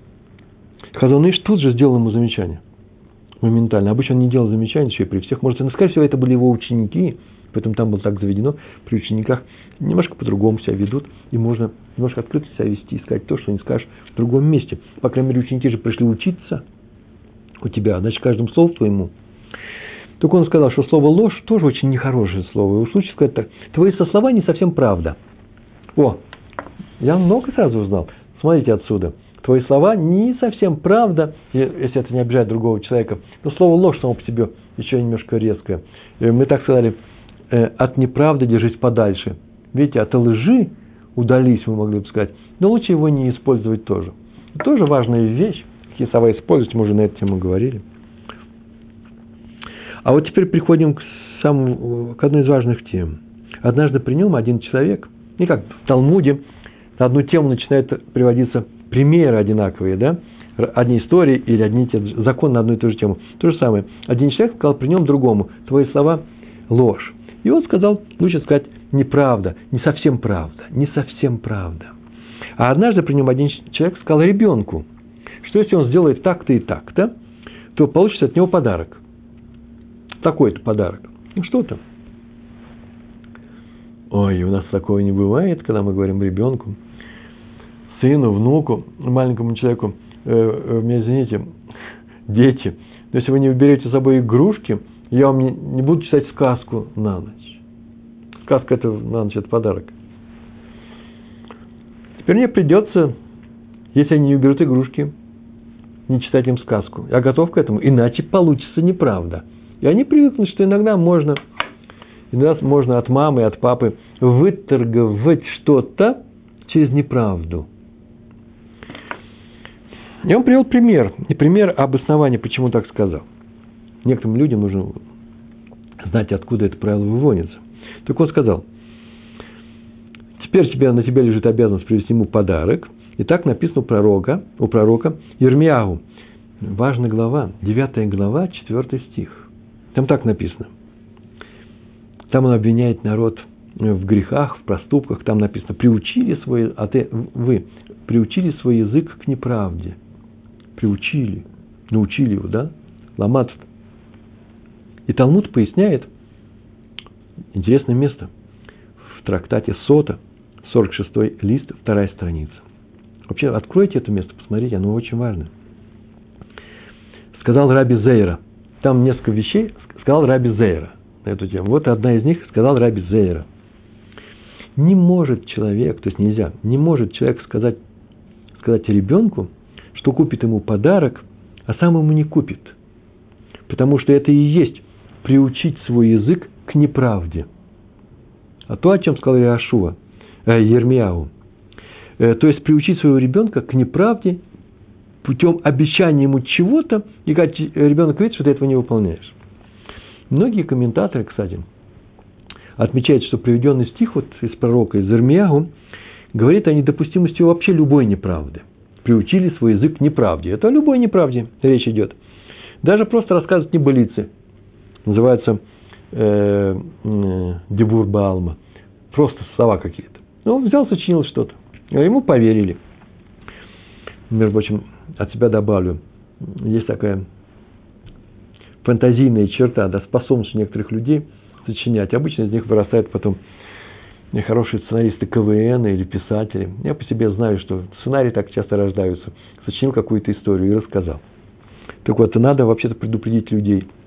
Хазон Иш тут же сделал ему замечание – моментально. Обычно он не делал замечаний еще и при всех. Может, и, скорее всего, это были его ученики, поэтому там было так заведено. При учениках немножко по-другому себя ведут, и можно немножко открыто себя вести, сказать то, что не скажешь в другом месте. По крайней мере, ученики же пришли учиться у тебя, значит, каждому слову твоему. Только он сказал, что слово ложь тоже очень нехорошее слово. И уж лучше сказать так, твои со слова не совсем правда. О, я много сразу узнал. Смотрите отсюда твои слова не совсем правда, если это не обижает другого человека. Но слово ложь само по себе еще немножко резкое. Мы так сказали, «Э, от неправды держись подальше. Видите, от лжи удались, мы могли бы сказать. Но лучше его не использовать тоже. Тоже важная вещь. Какие слова использовать, мы уже на эту тему говорили. А вот теперь приходим к, самому, к одной из важных тем. Однажды при нем один человек, и как в Талмуде, на одну тему начинает приводиться примеры одинаковые, да, одни истории или одни те законы на одну и ту же тему. То же самое. Один человек сказал при нем другому, твои слова – ложь. И он сказал, лучше сказать, неправда, не совсем правда, не совсем правда. А однажды при нем один человек сказал ребенку, что если он сделает так-то и так-то, то получится от него подарок. Такой-то подарок. Ну что там? Ой, у нас такого не бывает, когда мы говорим ребенку – сыну, внуку, маленькому человеку, э, э, меня извините, дети, но если вы не уберете с собой игрушки, я вам не, не буду читать сказку на ночь. Сказка это на ночь, это подарок. Теперь мне придется, если они не уберут игрушки, не читать им сказку. Я готов к этому, иначе получится неправда. И они привыкнут, что иногда можно, иногда можно от мамы, от папы выторговать что-то через неправду. Я вам привел пример. Не пример, обоснование, почему так сказал. Некоторым людям нужно знать, откуда это правило выводится. Так он сказал, теперь тебе, на тебя лежит обязанность привести ему подарок. И так написано у пророка, у пророка Ермиягу. Важная глава, 9 глава, 4 стих. Там так написано. Там он обвиняет народ в грехах, в проступках. Там написано, приучили свой, а ты, вы приучили свой язык к неправде. Приучили, научили его, да? Ломаться. И Талмуд поясняет, интересное место, в трактате Сота, 46 лист, вторая страница. Вообще, откройте это место, посмотрите, оно очень важно. Сказал Раби Зейра. Там несколько вещей сказал Раби Зейра на эту тему. Вот одна из них сказал Раби Зейра. Не может человек, то есть нельзя, не может человек сказать, сказать ребенку, что купит ему подарок, а сам ему не купит. Потому что это и есть приучить свой язык к неправде. А то, о чем сказал Иошуа, э, Ермияу, э, то есть приучить своего ребенка к неправде путем обещания ему чего-то, и когда ребенок видит, что ты этого не выполняешь. Многие комментаторы, кстати, отмечают, что приведенный стих вот из пророка, из Ирмиягу, говорит о недопустимости вообще любой неправды. Приучили свой язык к неправде. Это о любой неправде речь идет. Даже просто рассказывать небылицы – называется э, э, Дебур Баалма. Просто слова какие-то. Ну, он взял, сочинил что-то. А ему поверили. Между прочим, от себя добавлю. Есть такая фантазийная черта, да, способность некоторых людей сочинять. Обычно из них вырастают потом хорошие сценаристы КВН или писатели. Я по себе знаю, что сценарии так часто рождаются. Сочинил какую-то историю и рассказал. Так вот, надо вообще-то предупредить людей –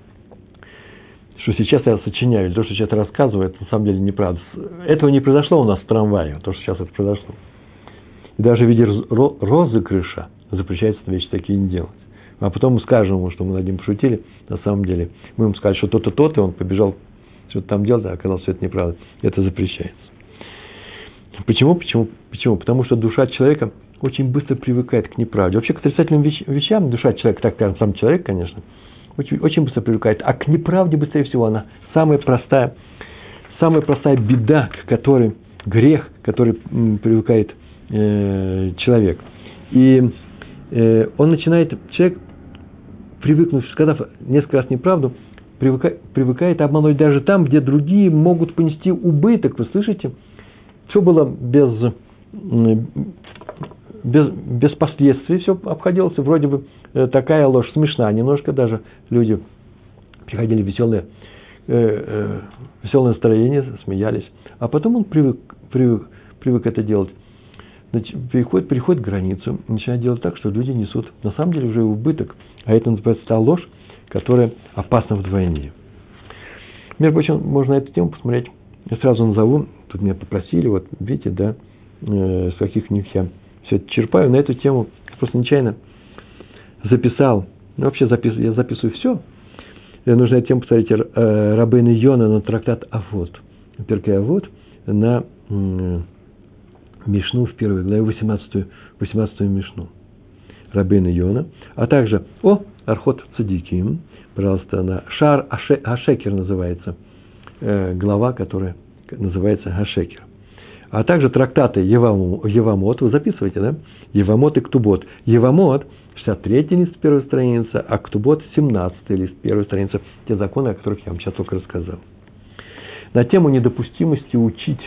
что сейчас я сочиняю, то, что сейчас рассказываю, это на самом деле неправда. Этого не произошло у нас в трамвае, то, что сейчас это произошло. И даже в виде розыгрыша запрещается вещи такие не делать. А потом мы скажем ему, что мы над ним пошутили, на самом деле. Мы ему сказали, что то-то, то-то, он побежал что-то там делать, а оказалось, что это неправда. Это запрещается. Почему? Почему? Почему? Потому что душа человека очень быстро привыкает к неправде. Вообще к отрицательным вещам душа человека, так скажем, сам человек, конечно – очень, очень быстро привлекает. А к неправде быстрее всего она самая простая, самая простая беда, к которой грех, который привлекает э, человек. И э, он начинает, человек, привыкнув, сказав несколько раз неправду, привыкает, привыкает обмануть даже там, где другие могут понести убыток. Вы слышите? Все было без, без, без последствий, все обходилось вроде бы Э, такая ложь смешна немножко даже. Люди приходили веселые, э, э, веселое настроение, смеялись. А потом он привык, привык, привык это делать. Значит, переходит, переходит границу, начинает делать так, что люди несут на самом деле уже убыток. А это называется та ложь, которая опасна вдвойне. Между прочим, можно эту тему посмотреть. Я сразу назову, тут меня попросили, вот видите, да, э, с каких книг я все это черпаю. На эту тему просто нечаянно записал, ну, вообще запис, я записываю все, нужно тем посмотреть э, Рабейна Йона на трактат Авод, Перкей Авод, на э, Мишну в первой главе, 18, 18 Мишну. Рабейна Йона, а также, о, Архот Цадиким, пожалуйста, на Шар Ашекер называется, э, глава, которая называется Ашекер. А также трактаты Евамот, вы записываете, да? Евамот и Ктубот. Евамот 63 лист, первая страница, а Ктубот 17 лист, первая страница. Те законы, о которых я вам сейчас только рассказал. На тему недопустимости учить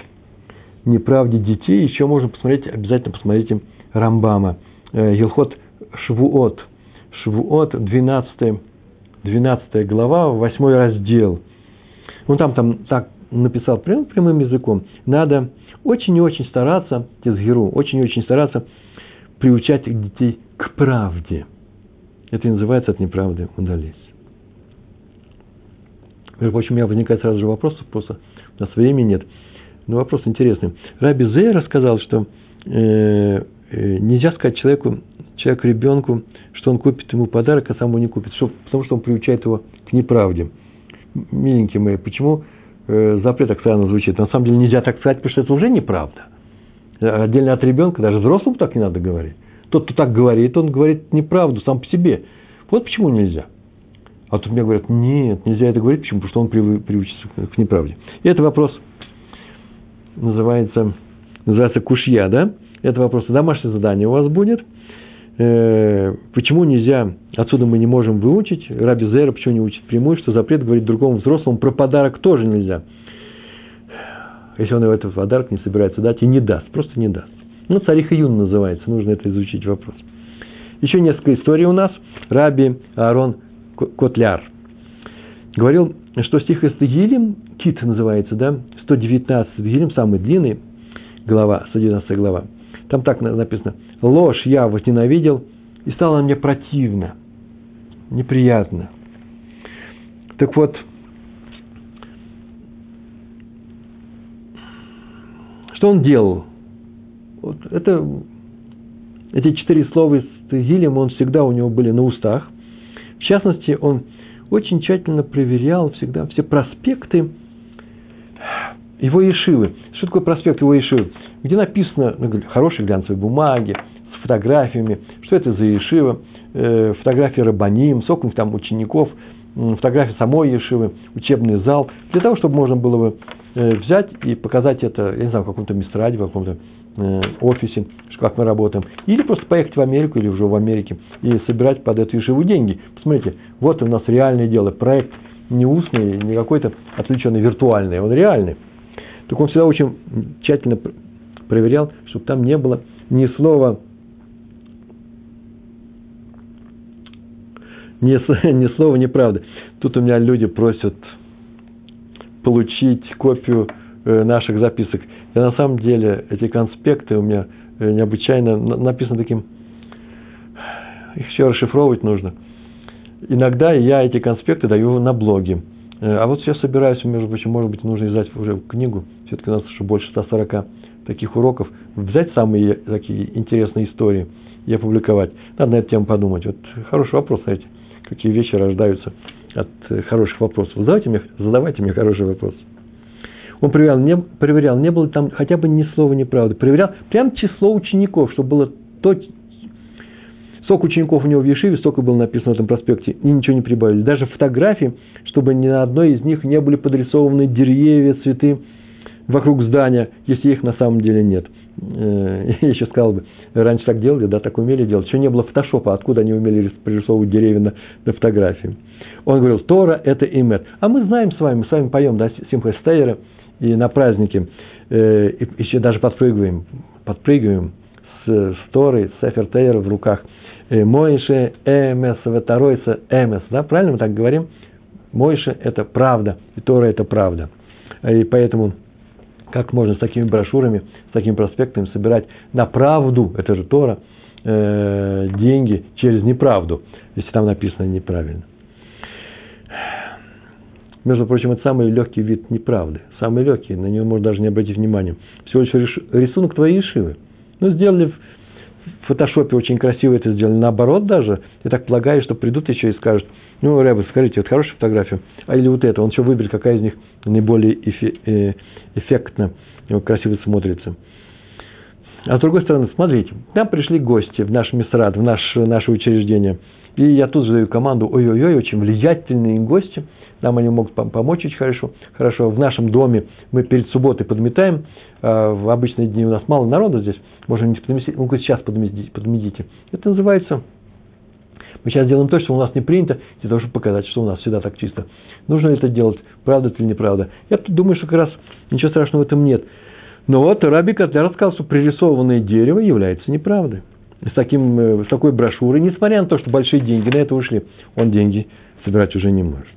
неправде детей еще можно посмотреть, обязательно посмотрите Рамбама. Елхот Швуот. Швуот, 12, 12 глава, 8 раздел. Он там, там так написал прям, прямым языком. Надо очень и очень стараться, Тезгеру, очень и очень стараться приучать детей к правде. Это и называется от неправды удались. Между прочим, у меня возникает сразу же вопрос, просто у нас времени нет. Но вопрос интересный. Раби Зей рассказал, что э, э, нельзя сказать человеку, человеку, ребенку, что он купит ему подарок, а сам его не купит, что, потому что он приучает его к неправде. Миленькие мои, почему запрет так странно звучит? На самом деле нельзя так сказать, потому что это уже неправда. Отдельно от ребенка, даже взрослому так не надо говорить. Тот, кто так говорит, он говорит неправду сам по себе. Вот почему нельзя. А тут мне говорят, нет, нельзя это говорить, почему? Потому что он приучится к неправде. И это вопрос называется, называется кушья, да? Это вопрос, домашнее задание у вас будет. Э, почему нельзя, отсюда мы не можем выучить, Раби Зера почему не учит прямую, что запрет говорить другому взрослому про подарок тоже нельзя. Если он его этот подарок не собирается дать и не даст, просто не даст. Ну, царих Юн называется, нужно это изучить вопрос. Еще несколько историй у нас. Раби Аарон Котляр говорил, что стих из Тегилим, Кит называется, да, 119 Тегилим, самый длинный глава, 119 глава. Там так написано, ложь я возненавидел, и стало мне противно, неприятно. Так вот, что он делал? Вот это, эти четыре слова из Тегилем, он всегда у него были на устах. В частности, он очень тщательно проверял всегда все проспекты его Ешивы. Что такое проспект его Ешивы? Где написано на ну, хорошей глянцевой бумаге, с фотографиями, что это за Ешива, э, фотографии Рабаним, сколько там учеников, фотографии самой Ешивы, учебный зал, для того, чтобы можно было бы э, взять и показать это, я не знаю, в каком-то мистраде, в каком-то э, офисе, как мы работаем, или просто поехать в Америку или уже в Америке и собирать под эту ешиву деньги. Посмотрите, вот у нас реальное дело, проект не устный, не какой-то отвлеченный, виртуальный, он реальный. Так он всегда очень тщательно проверял, чтобы там не было ни слова, ни, ни слова неправды. Тут у меня люди просят получить копию э, наших записок. И на самом деле эти конспекты у меня э, необычайно написаны таким, их еще расшифровывать нужно. Иногда я эти конспекты даю на блоге. Э, а вот сейчас собираюсь, между прочим, может быть, нужно издать уже книгу. Все-таки у нас уже больше 140 таких уроков. Взять самые такие интересные истории и опубликовать. Надо на эту тему подумать. Вот хороший вопрос, знаете, какие вещи рождаются от хороших вопросов. Задавайте мне, задавайте мне хороший вопрос. Он проверял, не, проверял, не было там хотя бы ни слова неправды. Проверял прям число учеников, чтобы было то, сколько учеников у него в Ешиве, столько было написано в этом проспекте, и ничего не прибавили. Даже фотографии, чтобы ни на одной из них не были подрисованы деревья, цветы вокруг здания, если их на самом деле нет. Э, я еще сказал бы, раньше так делали, да, так умели делать. Еще не было фотошопа, откуда они умели прорисовывать деревья на, на фотографии. Он говорил, Тора – это имет. А мы знаем с вами, мы с вами поем, да, Симха Стейра – и на праздники э, еще даже подпрыгиваем, подпрыгиваем с, Торой, с Эфертейра в руках. Э, Моише Эмес, Ветаройса Эмес. Да, правильно мы так говорим? Моише – это правда, и Тора – это правда. И поэтому как можно с такими брошюрами, с такими проспектами собирать на правду, это же Тора, э, деньги через неправду, если там написано неправильно. Между прочим, это самый легкий вид неправды. Самый легкий, на него можно даже не обратить внимания. Всего лишь рисунок твоей шивы. Ну, сделали в фотошопе очень красиво это сделали. Наоборот даже, я так полагаю, что придут еще и скажут, ну, Рэба, скажите, вот хорошая фотография, а или вот это, он еще выберет, какая из них наиболее э, эффектно, красиво смотрится. А с другой стороны, смотрите, к нам пришли гости в наш Мисрад, в наш, наше учреждение. И я тут же даю команду, ой-ой-ой, очень влиятельные гости – нам они могут помочь очень хорошо. Хорошо, в нашем доме мы перед субботой подметаем, а в обычные дни у нас мало народа здесь, можем не подметить, ну, сейчас подметите. Это называется, мы сейчас делаем то, что у нас не принято, для того, чтобы показать, что у нас всегда так чисто. Нужно это делать, правда это или неправда. Я думаю, что как раз ничего страшного в этом нет. Но вот Раби Котляр рассказал, что пририсованное дерево является неправдой. С, таким, э, с такой брошюрой, несмотря на то, что большие деньги на это ушли, он деньги собирать уже не может.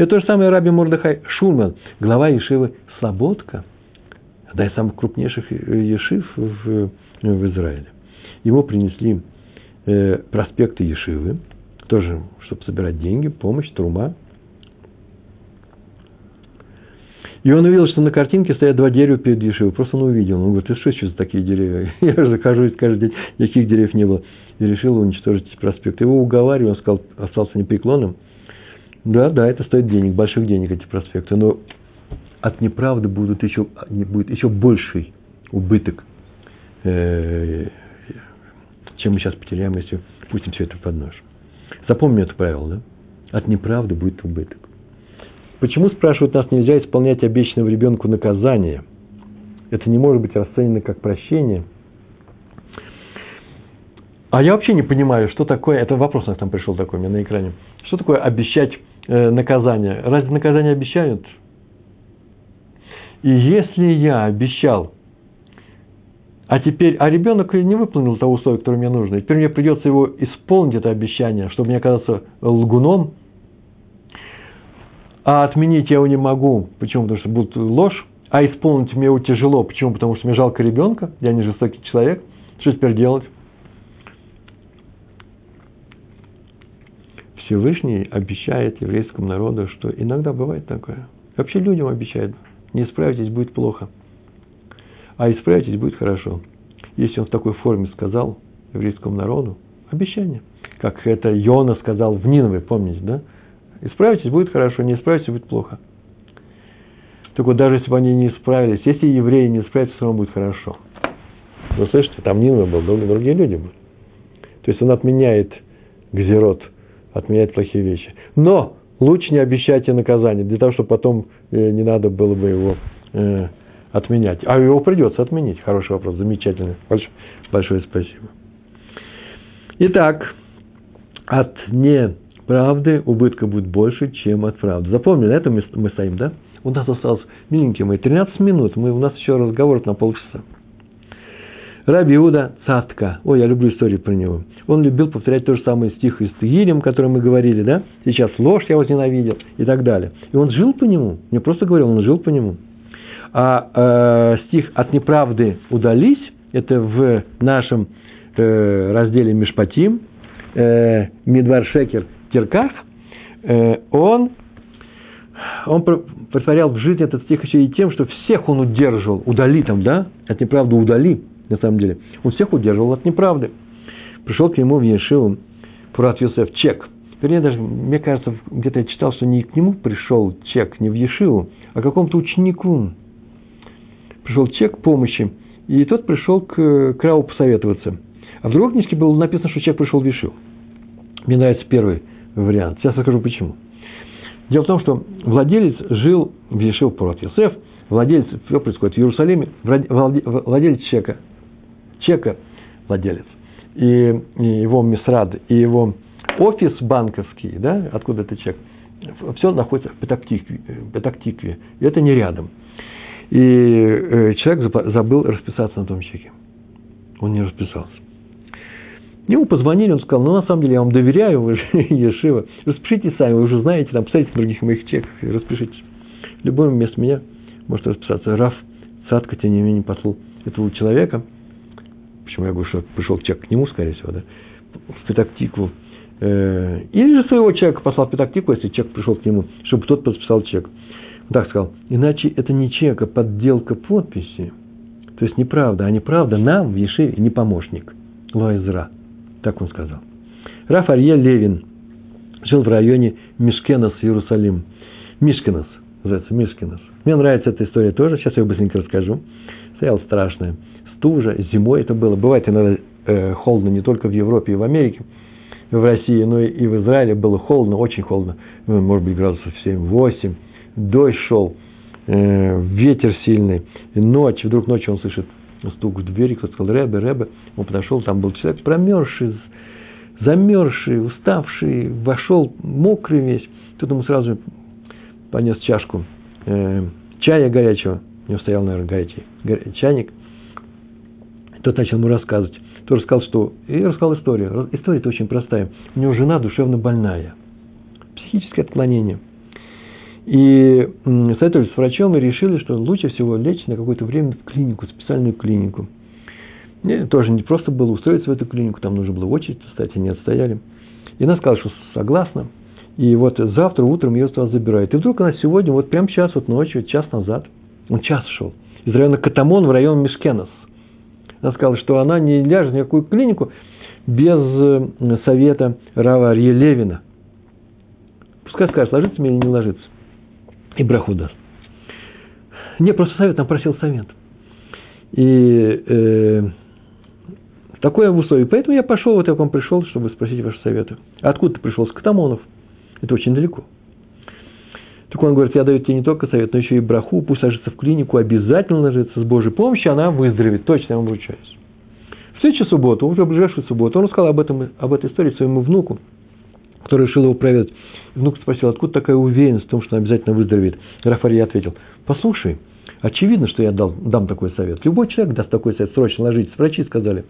Это то же самое Раби Мордыхай Шурман, глава Ешивы Слободка, одна из самых крупнейших Ешив в, в Израиле. ему принесли э, проспекты Ешивы, тоже, чтобы собирать деньги, помощь, трума. И он увидел, что на картинке стоят два дерева перед Ешивой. Просто он увидел. Он говорит, ты что сейчас такие деревья? Я же захожу каждый день, никаких деревьев не было. И решил уничтожить эти проспекты. Его уговаривали, он сказал, остался непреклонным. Да, да, это стоит денег, больших денег эти проспекты. Но от неправды будут еще, будет еще больший убыток, э, чем мы сейчас потеряем, если пустим все это под нож. Запомни это правило, да? От неправды будет убыток. Почему, спрашивают нас, нельзя исполнять обещанного ребенку наказание? Это не может быть расценено как прощение. А я вообще не понимаю, что такое, это вопрос у нас там пришел такой у меня на экране, что такое обещать наказание? Разве наказание обещают? И если я обещал, а теперь, а ребенок не выполнил того условия, которое мне нужно, и теперь мне придется его исполнить, это обещание, чтобы не оказаться лгуном, а отменить я его не могу. Почему? Потому что будет ложь. А исполнить мне его тяжело. Почему? Потому что мне жалко ребенка. Я не жестокий человек. Что теперь делать? Всевышний обещает еврейскому народу, что иногда бывает такое. Вообще людям обещает. Не справитесь, будет плохо. А исправитесь, будет хорошо. Если он в такой форме сказал еврейскому народу, обещание. Как это Йона сказал в Нинове, помните, да? Исправитесь, будет хорошо, не исправитесь, будет плохо. Так вот, даже если бы они не исправились, если евреи не исправятся, все равно будет хорошо. Вы слышите, там Нинова был, другие люди были. То есть он отменяет гзерот, отменяет плохие вещи. Но лучше не обещайте наказание, для того, чтобы потом э, не надо было бы его э, отменять. А его придется отменить. Хороший вопрос, замечательный. Большое, большое спасибо. Итак, от не правды убытка будет больше, чем от правды. Запомни, на этом мы стоим, да? У нас осталось, миленькие мои, 13 минут. Мы, у нас еще разговор на полчаса. Раби Иуда Цатка. Ой, я люблю историю про него. Он любил повторять то же самое стих из Тегилем, о котором мы говорили, да? Сейчас ложь я возненавидел и так далее. И он жил по нему. Не просто говорил, он жил по нему. А э, стих «От неправды удались» – это в нашем э, разделе Мишпатим, э, Мидвар Шекер – Кирках, э, он, он притворял в жизни этот стих еще и тем, что всех он удерживал, удали там, да, от неправды удали, на самом деле. Он всех удерживал от неправды. Пришел к нему в Ешиву Фурат Йосеф Чек. Вернее, даже, мне кажется, где-то я читал, что не к нему пришел Чек, не в Ешиву, а к какому-то ученику. Пришел Чек помощи, и тот пришел к Крау посоветоваться. А в другой книжке было написано, что человек пришел в Ешиву. Мне нравится первый вариант. Сейчас расскажу почему. Дело в том, что владелец жил в Ешев Пурат Йосеф, владелец, все происходит в Иерусалиме, владелец чека, чека владелец, и, и его мисрад, и его офис банковский, да, откуда это чек, все находится в Петактикве, Петактикве и это не рядом. И э, человек забыл расписаться на том чеке. Он не расписался. Ему позвонили, он сказал, ну, на самом деле, я вам доверяю, вы же Ешива, распишитесь сами, вы уже знаете, там, посмотрите других моих чеках распишитесь. Любой вместо меня может расписаться. Раф Садка, тем не менее, послал этого человека, почему я говорю, что пришел чек к нему, скорее всего, да, в Петактикву, э, или же своего человека послал в Петактикву, если чек пришел к нему, чтобы тот подписал чек. Он так сказал, иначе это не чек, а подделка подписи. То есть неправда, а неправда нам в Ешиве не помощник. Лоизра. Так он сказал. Раф Левин жил в районе Мишкенос, Иерусалим. Мишкенос, называется Мишкенос. Мне нравится эта история тоже, сейчас я ее быстренько расскажу. Стояла страшная стужа, зимой это было. Бывает иногда э, холодно не только в Европе и в Америке, в России, но и в Израиле было холодно, очень холодно, ну, может быть, градусов 7-8, дождь шел, э, ветер сильный, и ночь, вдруг ночью он слышит стук в двери, кто-то сказал, Рэбе, Рэбе. Он подошел, там был человек промерзший, замерзший, уставший, вошел мокрый весь. Тут ему сразу понес чашку э, чая горячего. У него стоял, наверное, горячий чайник. Тот начал ему рассказывать. Тот рассказал, что... И рассказал историю. История-то очень простая. У него жена душевно больная. Психическое отклонение – и советовались с врачом и решили, что лучше всего лечь на какое-то время в клинику, специальную клинику. Не, тоже не просто было устроиться в эту клинику, там нужно было очередь стоять, они отстояли. И она сказала, что согласна. И вот завтра утром ее туда забирают. И вдруг она сегодня, вот прямо сейчас, вот ночью, час назад, он час шел, из района Катамон в район Мишкенос. Она сказала, что она не ляжет в никакую клинику без э, совета Рава Левина. Пускай скажет, ложится мне или не ложится. И браху даст. Не, просто совет, там просил совет. И э, такое условие. Поэтому я пошел, вот я к вам пришел, чтобы спросить ваши советы. Откуда ты пришел? С Катамонов. Это очень далеко. Так он говорит, я даю тебе не только совет, но еще и браху, пусть ложится в клинику, обязательно ложится с Божьей помощью, она выздоровеет, точно я вам обручаюсь. В следующую субботу, уже ближайшую субботу, он рассказал об, этом, об этой истории своему внуку, который решил его проведать. Внук спросил, откуда такая уверенность в том, что он обязательно выздоровеет. Рафаэль ответил, послушай, очевидно, что я дал, дам такой совет. Любой человек даст такой совет, срочно ложитесь. Врачи сказали.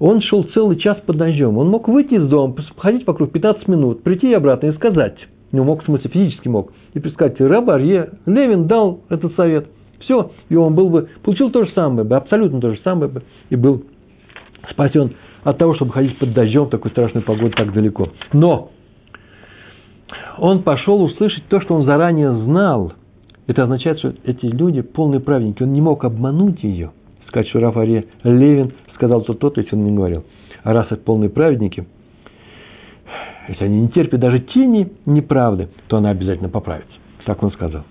Он шел целый час под дождем. Он мог выйти из дома, ходить вокруг 15 минут, прийти обратно и сказать – не мог, в смысле, физически мог. И предсказать, раба Левин дал этот совет. Все, и он был бы, получил то же самое бы, абсолютно то же самое бы, и был спасен от того, чтобы ходить под дождем в такой страшной погоде так далеко. Но он пошел услышать то, что он заранее знал. Это означает, что эти люди полные праведники. Он не мог обмануть ее. Сказать, что Рафаре Левин сказал то то-то, если он не говорил. А раз это полные праведники – если они не терпят даже тени неправды, то она обязательно поправится. Так он сказал.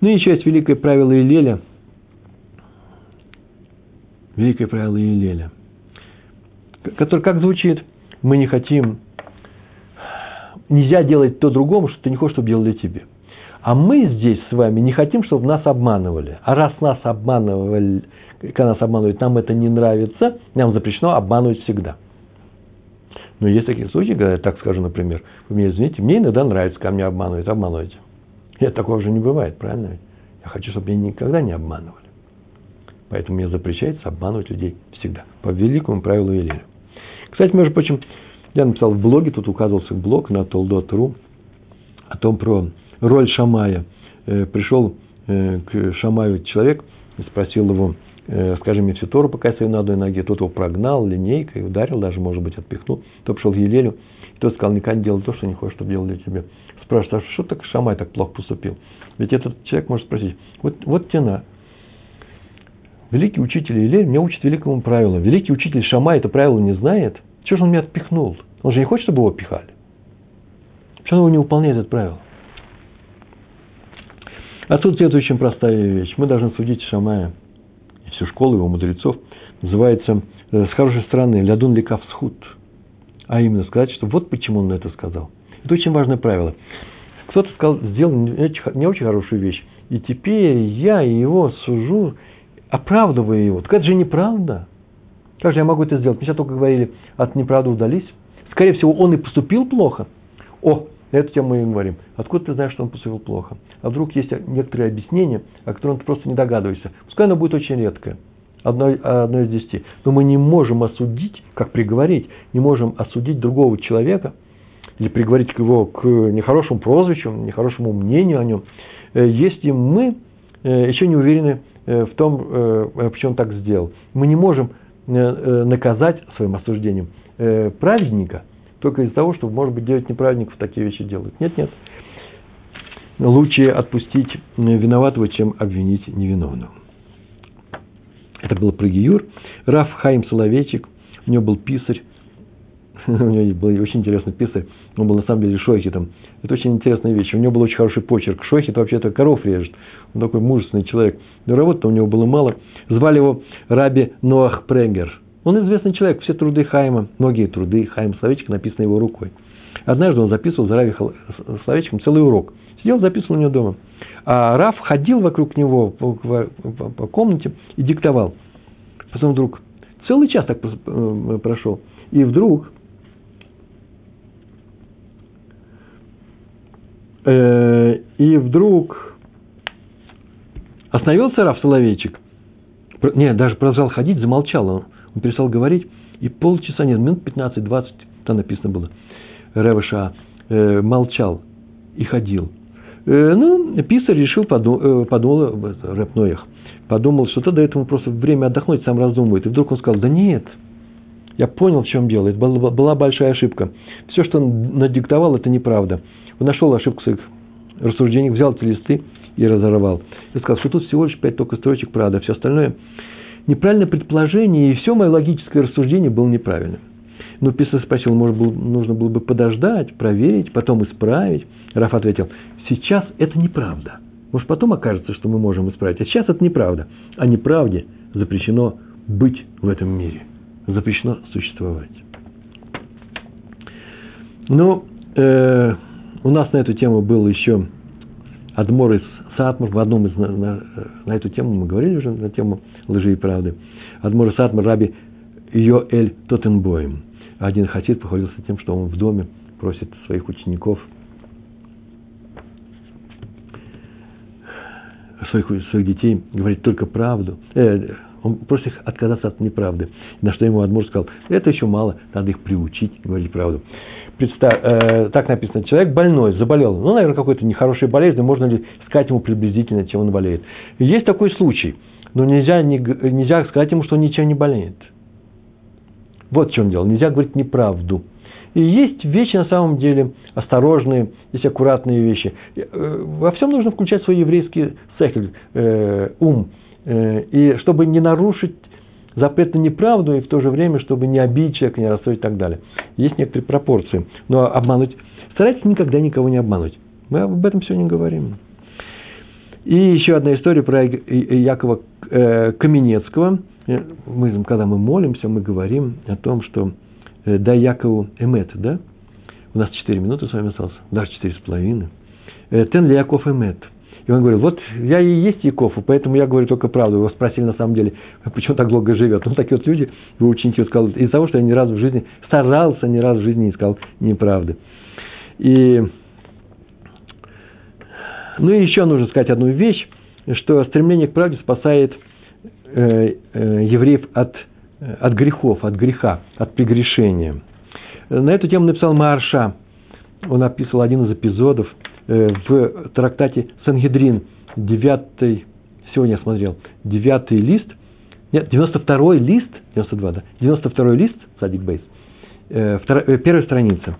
Ну и еще есть великое правило Илеля. Великое правило Илеля. Которое как звучит? Мы не хотим, нельзя делать то другому, что ты не хочешь, чтобы делали тебе. А мы здесь с вами не хотим, чтобы нас обманывали. А раз нас обманывали, когда нас обманывают, нам это не нравится, нам запрещено обманывать всегда – но есть такие случаи, когда я так скажу, например, вы меня извините, мне иногда нравится, когда меня обманывают, обманывайте. Нет, такого уже не бывает, правильно? Я хочу, чтобы меня никогда не обманывали. Поэтому мне запрещается обманывать людей всегда. По великому правилу Велиля. Кстати, между прочим, я написал в блоге, тут указывался блог на Толдот.ру о том про роль Шамая. Э, пришел э, к Шамаю человек и спросил его, Э, скажем, мне всю Тору показывали на одной ноге, тот его прогнал линейкой, ударил, даже, может быть, отпихнул. Тот пошел к Елелю, и тот сказал, никогда не делай то, что не хочешь, чтобы делали тебе. Спрашивает, а что так Шамай так плохо поступил? Ведь этот человек может спросить, вот, вот тена. Великий учитель Елель меня учит великому правилу. Великий учитель Шамай это правило не знает. Чего же он меня отпихнул? Он же не хочет, чтобы его пихали. Почему он не выполняет это правило? Отсюда следует очень простая вещь. Мы должны судить Шамая – всю школу его мудрецов, называется э, с хорошей стороны «Лядун лекав схуд». А именно сказать, что вот почему он это сказал. Это очень важное правило. Кто-то сказал, сделал не очень хорошую вещь, и теперь я его сужу, оправдывая его. Так это же неправда. Как же я могу это сделать? Мы сейчас только говорили, от неправды удались. Скорее всего, он и поступил плохо. О, эту тему мы и говорим. Откуда ты знаешь, что он поступил плохо? А вдруг есть некоторые объяснения, о которых ты просто не догадываешься. Пускай оно будет очень редкое. Одно, одно из десяти. Но мы не можем осудить, как приговорить, не можем осудить другого человека или приговорить его к нехорошему прозвищу, нехорошему мнению о нем, э, если мы э, еще не уверены э, в том, почему он так сделал. Мы не можем наказать своим осуждением праведника – только из-за того, что, может быть, девять неправедников такие вещи делают. Нет, нет. Лучше отпустить виноватого, чем обвинить невиновного. Это было про Гиюр. Раф Хаим Соловейчик, у него был писарь, у него был очень интересный писарь, он был на самом деле шойхетом. Это очень интересная вещь. У него был очень хороший почерк. Шойхет вообще-то коров режет. Он такой мужественный человек. Но работы у него было мало. Звали его Раби Ноах Прегер. Он известный человек, все труды Хайма, многие труды Хайма Словечек написаны его рукой. Однажды он записывал за Рави Словечком целый урок. Сидел, записывал у него дома. А Раф ходил вокруг него по, комнате и диктовал. Потом вдруг целый час так э, прошел. И вдруг э, и вдруг остановился Раф Соловейчик. Нет, даже продолжал ходить, замолчал. Он он перестал говорить, и полчаса, нет, минут 15-20, там написано было, Ревыша э, молчал и ходил. Э, ну, писарь решил, подумал, э, подумал Рэп Ноях, подумал, что то дает ему просто время отдохнуть, сам раздумывает. И вдруг он сказал, да нет, я понял, в чем дело. Это была, была большая ошибка. Все, что он надиктовал, это неправда. Он нашел ошибку в своих рассуждениях, взял эти листы и разорвал. И сказал, что тут всего лишь пять только строчек правда, все остальное неправильное предположение, и все мое логическое рассуждение было неправильным. Но Писарь спросил, может, было, нужно было бы подождать, проверить, потом исправить. Раф ответил, сейчас это неправда. Может, потом окажется, что мы можем исправить. А сейчас это неправда. А неправде запрещено быть в этом мире. Запрещено существовать. Ну, э, у нас на эту тему был еще Адмор из Сатмар. В одном из, на, на, на эту тему мы говорили уже, на тему лжи и правды. Адмор из Сатмар Раби Йоэль Тоттенбоем. Один хасид похвалился тем, что он в доме просит своих учеников, своих, своих детей говорить только правду. Э, он просит их отказаться от неправды. На что ему Адмур сказал, это еще мало, надо их приучить говорить правду. Представь, э, так написано, человек больной, заболел, ну, наверное, какой-то нехорошей болезнью, можно ли сказать ему приблизительно, чем он болеет. есть такой случай, но нельзя, не, нельзя сказать ему, что он ничем не болеет. Вот в чем дело. Нельзя говорить неправду. И есть вещи на самом деле осторожные, есть аккуратные вещи. Э, во всем нужно включать свой еврейский сехель, э, ум. Э, и чтобы не нарушить запрет на неправду, и в то же время, чтобы не обидеть человека, не расстроить и так далее. Есть некоторые пропорции. Но обмануть... Старайтесь никогда никого не обмануть. Мы об этом сегодня говорим. И еще одна история про Якова Каменецкого – Э, мы, когда мы молимся, мы говорим о том, что э, дай Якову эмет, да? У нас 4 минуты с вами осталось, даже четыре с половиной. Э, Тен ли Яков эмет. И он говорит, вот я и есть Яков, поэтому я говорю только правду. Его спросили на самом деле, почему так долго живет. Ну, такие вот люди, его ученики сказал, из-за того, что я ни разу в жизни, старался ни разу в жизни не сказал неправды. И, ну и еще нужно сказать одну вещь, что стремление к правде спасает – Э, э, евреев от, от грехов, от греха, от прегрешения. На эту тему написал Марша. Он описывал один из эпизодов э, в трактате Сангедрин, девятый, сегодня я смотрел, девятый лист, нет, 92-й лист, 92, да, 92-й лист, Садик Бейс, первая страница.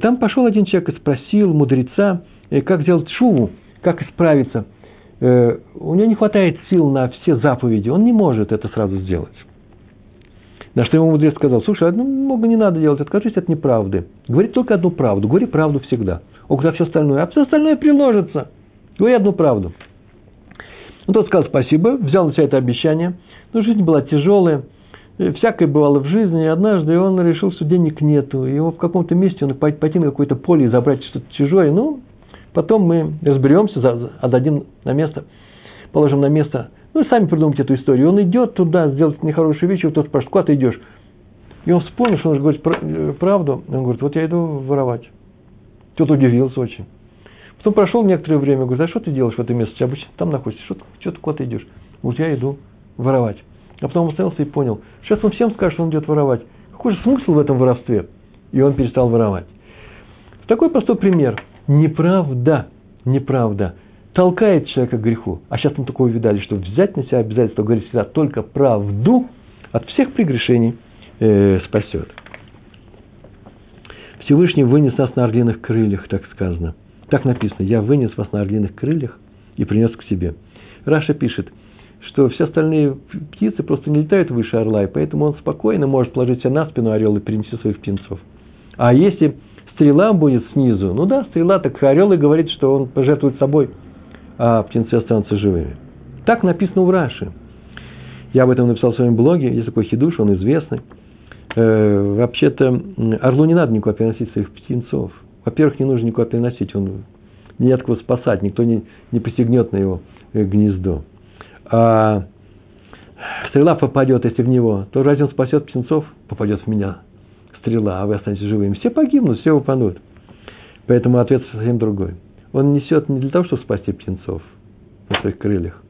Там пошел один человек и спросил мудреца, как сделать шуву, как исправиться – Э, у него не хватает сил на все заповеди, он не может это сразу сделать. На что ему мудрец сказал, слушай, одну много не надо делать, откажись от неправды. Говори только одну правду, говори правду всегда. Он говорит, а все остальное, а все остальное приложится. Говори одну правду. Он тот сказал спасибо, взял на себя это обещание, но жизнь была тяжелая, всякое бывало в жизни, и однажды он решил, что денег нету, его в каком-то месте он пойти на какое-то поле и забрать что-то чужое, ну, Потом мы разберемся, отдадим на место, положим на место. Ну, сами придумайте эту историю. Он идет туда сделать нехорошую вещь, вот тот спрашивает, куда ты идешь? И он вспомнил, что он говорит э, правду. Он говорит, вот я иду воровать. Тот удивился очень. Потом прошел некоторое время, говорит, а что ты делаешь в этом месте? Обычно там находишься, что, что ты куда ты идешь? Вот я иду воровать. А потом он остановился и понял, сейчас он всем скажет, что он идет воровать. Какой же смысл в этом воровстве? И он перестал воровать. Такой простой пример – неправда, неправда толкает человека к греху. А сейчас мы такое видали, что взять на себя обязательство говорить всегда только правду от всех прегрешений э, спасет. Всевышний вынес нас на орлиных крыльях, так сказано. Так написано, я вынес вас на орлиных крыльях и принес к себе. Раша пишет, что все остальные птицы просто не летают выше орла, и поэтому он спокойно может положить себя на спину орел и перенести своих птенцов. А если стрела будет снизу. Ну да, стрела, так орел и говорит, что он пожертвует собой, а птенцы останутся живыми. Так написано в Раши. Я об этом написал в своем блоге, есть такой хидуш, он известный. Э, вообще-то орлу не надо никуда переносить своих птенцов. Во-первых, не нужно никуда переносить, он не от кого спасать, никто не, не посягнет на его э, гнездо. А стрела попадет, если в него, то разве он спасет птенцов? Попадет в меня стрела, а вы останетесь живыми. Все погибнут, все упадут. Поэтому ответ совсем другой. Он несет не для того, чтобы спасти птенцов на своих крыльях.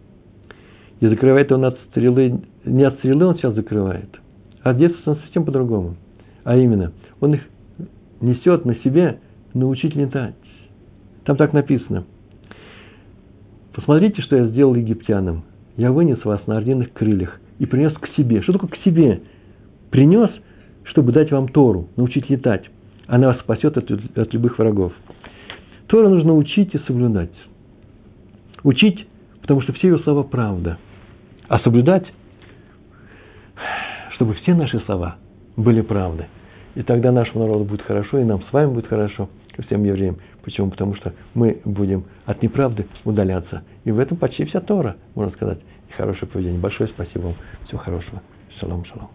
И закрывает он от стрелы, не от стрелы он сейчас закрывает, а действует он совсем по-другому. А именно, он их несет на себе научить летать. Там так написано. Посмотрите, что я сделал египтянам. я вынес вас на орденных крыльях и принес к себе. Что такое к себе? Принес, чтобы дать вам Тору, научить летать. Она вас спасет от, от любых врагов. Тора нужно учить и соблюдать. Учить, потому что все ее слова правда. А соблюдать, чтобы все наши слова были правды. И тогда нашему народу будет хорошо, и нам с вами будет хорошо, и всем евреям. Почему? Потому что мы будем от неправды удаляться. И в этом почти вся Тора, можно сказать, и хорошее поведение. Большое спасибо вам. Всего хорошего. Шалом, шалом.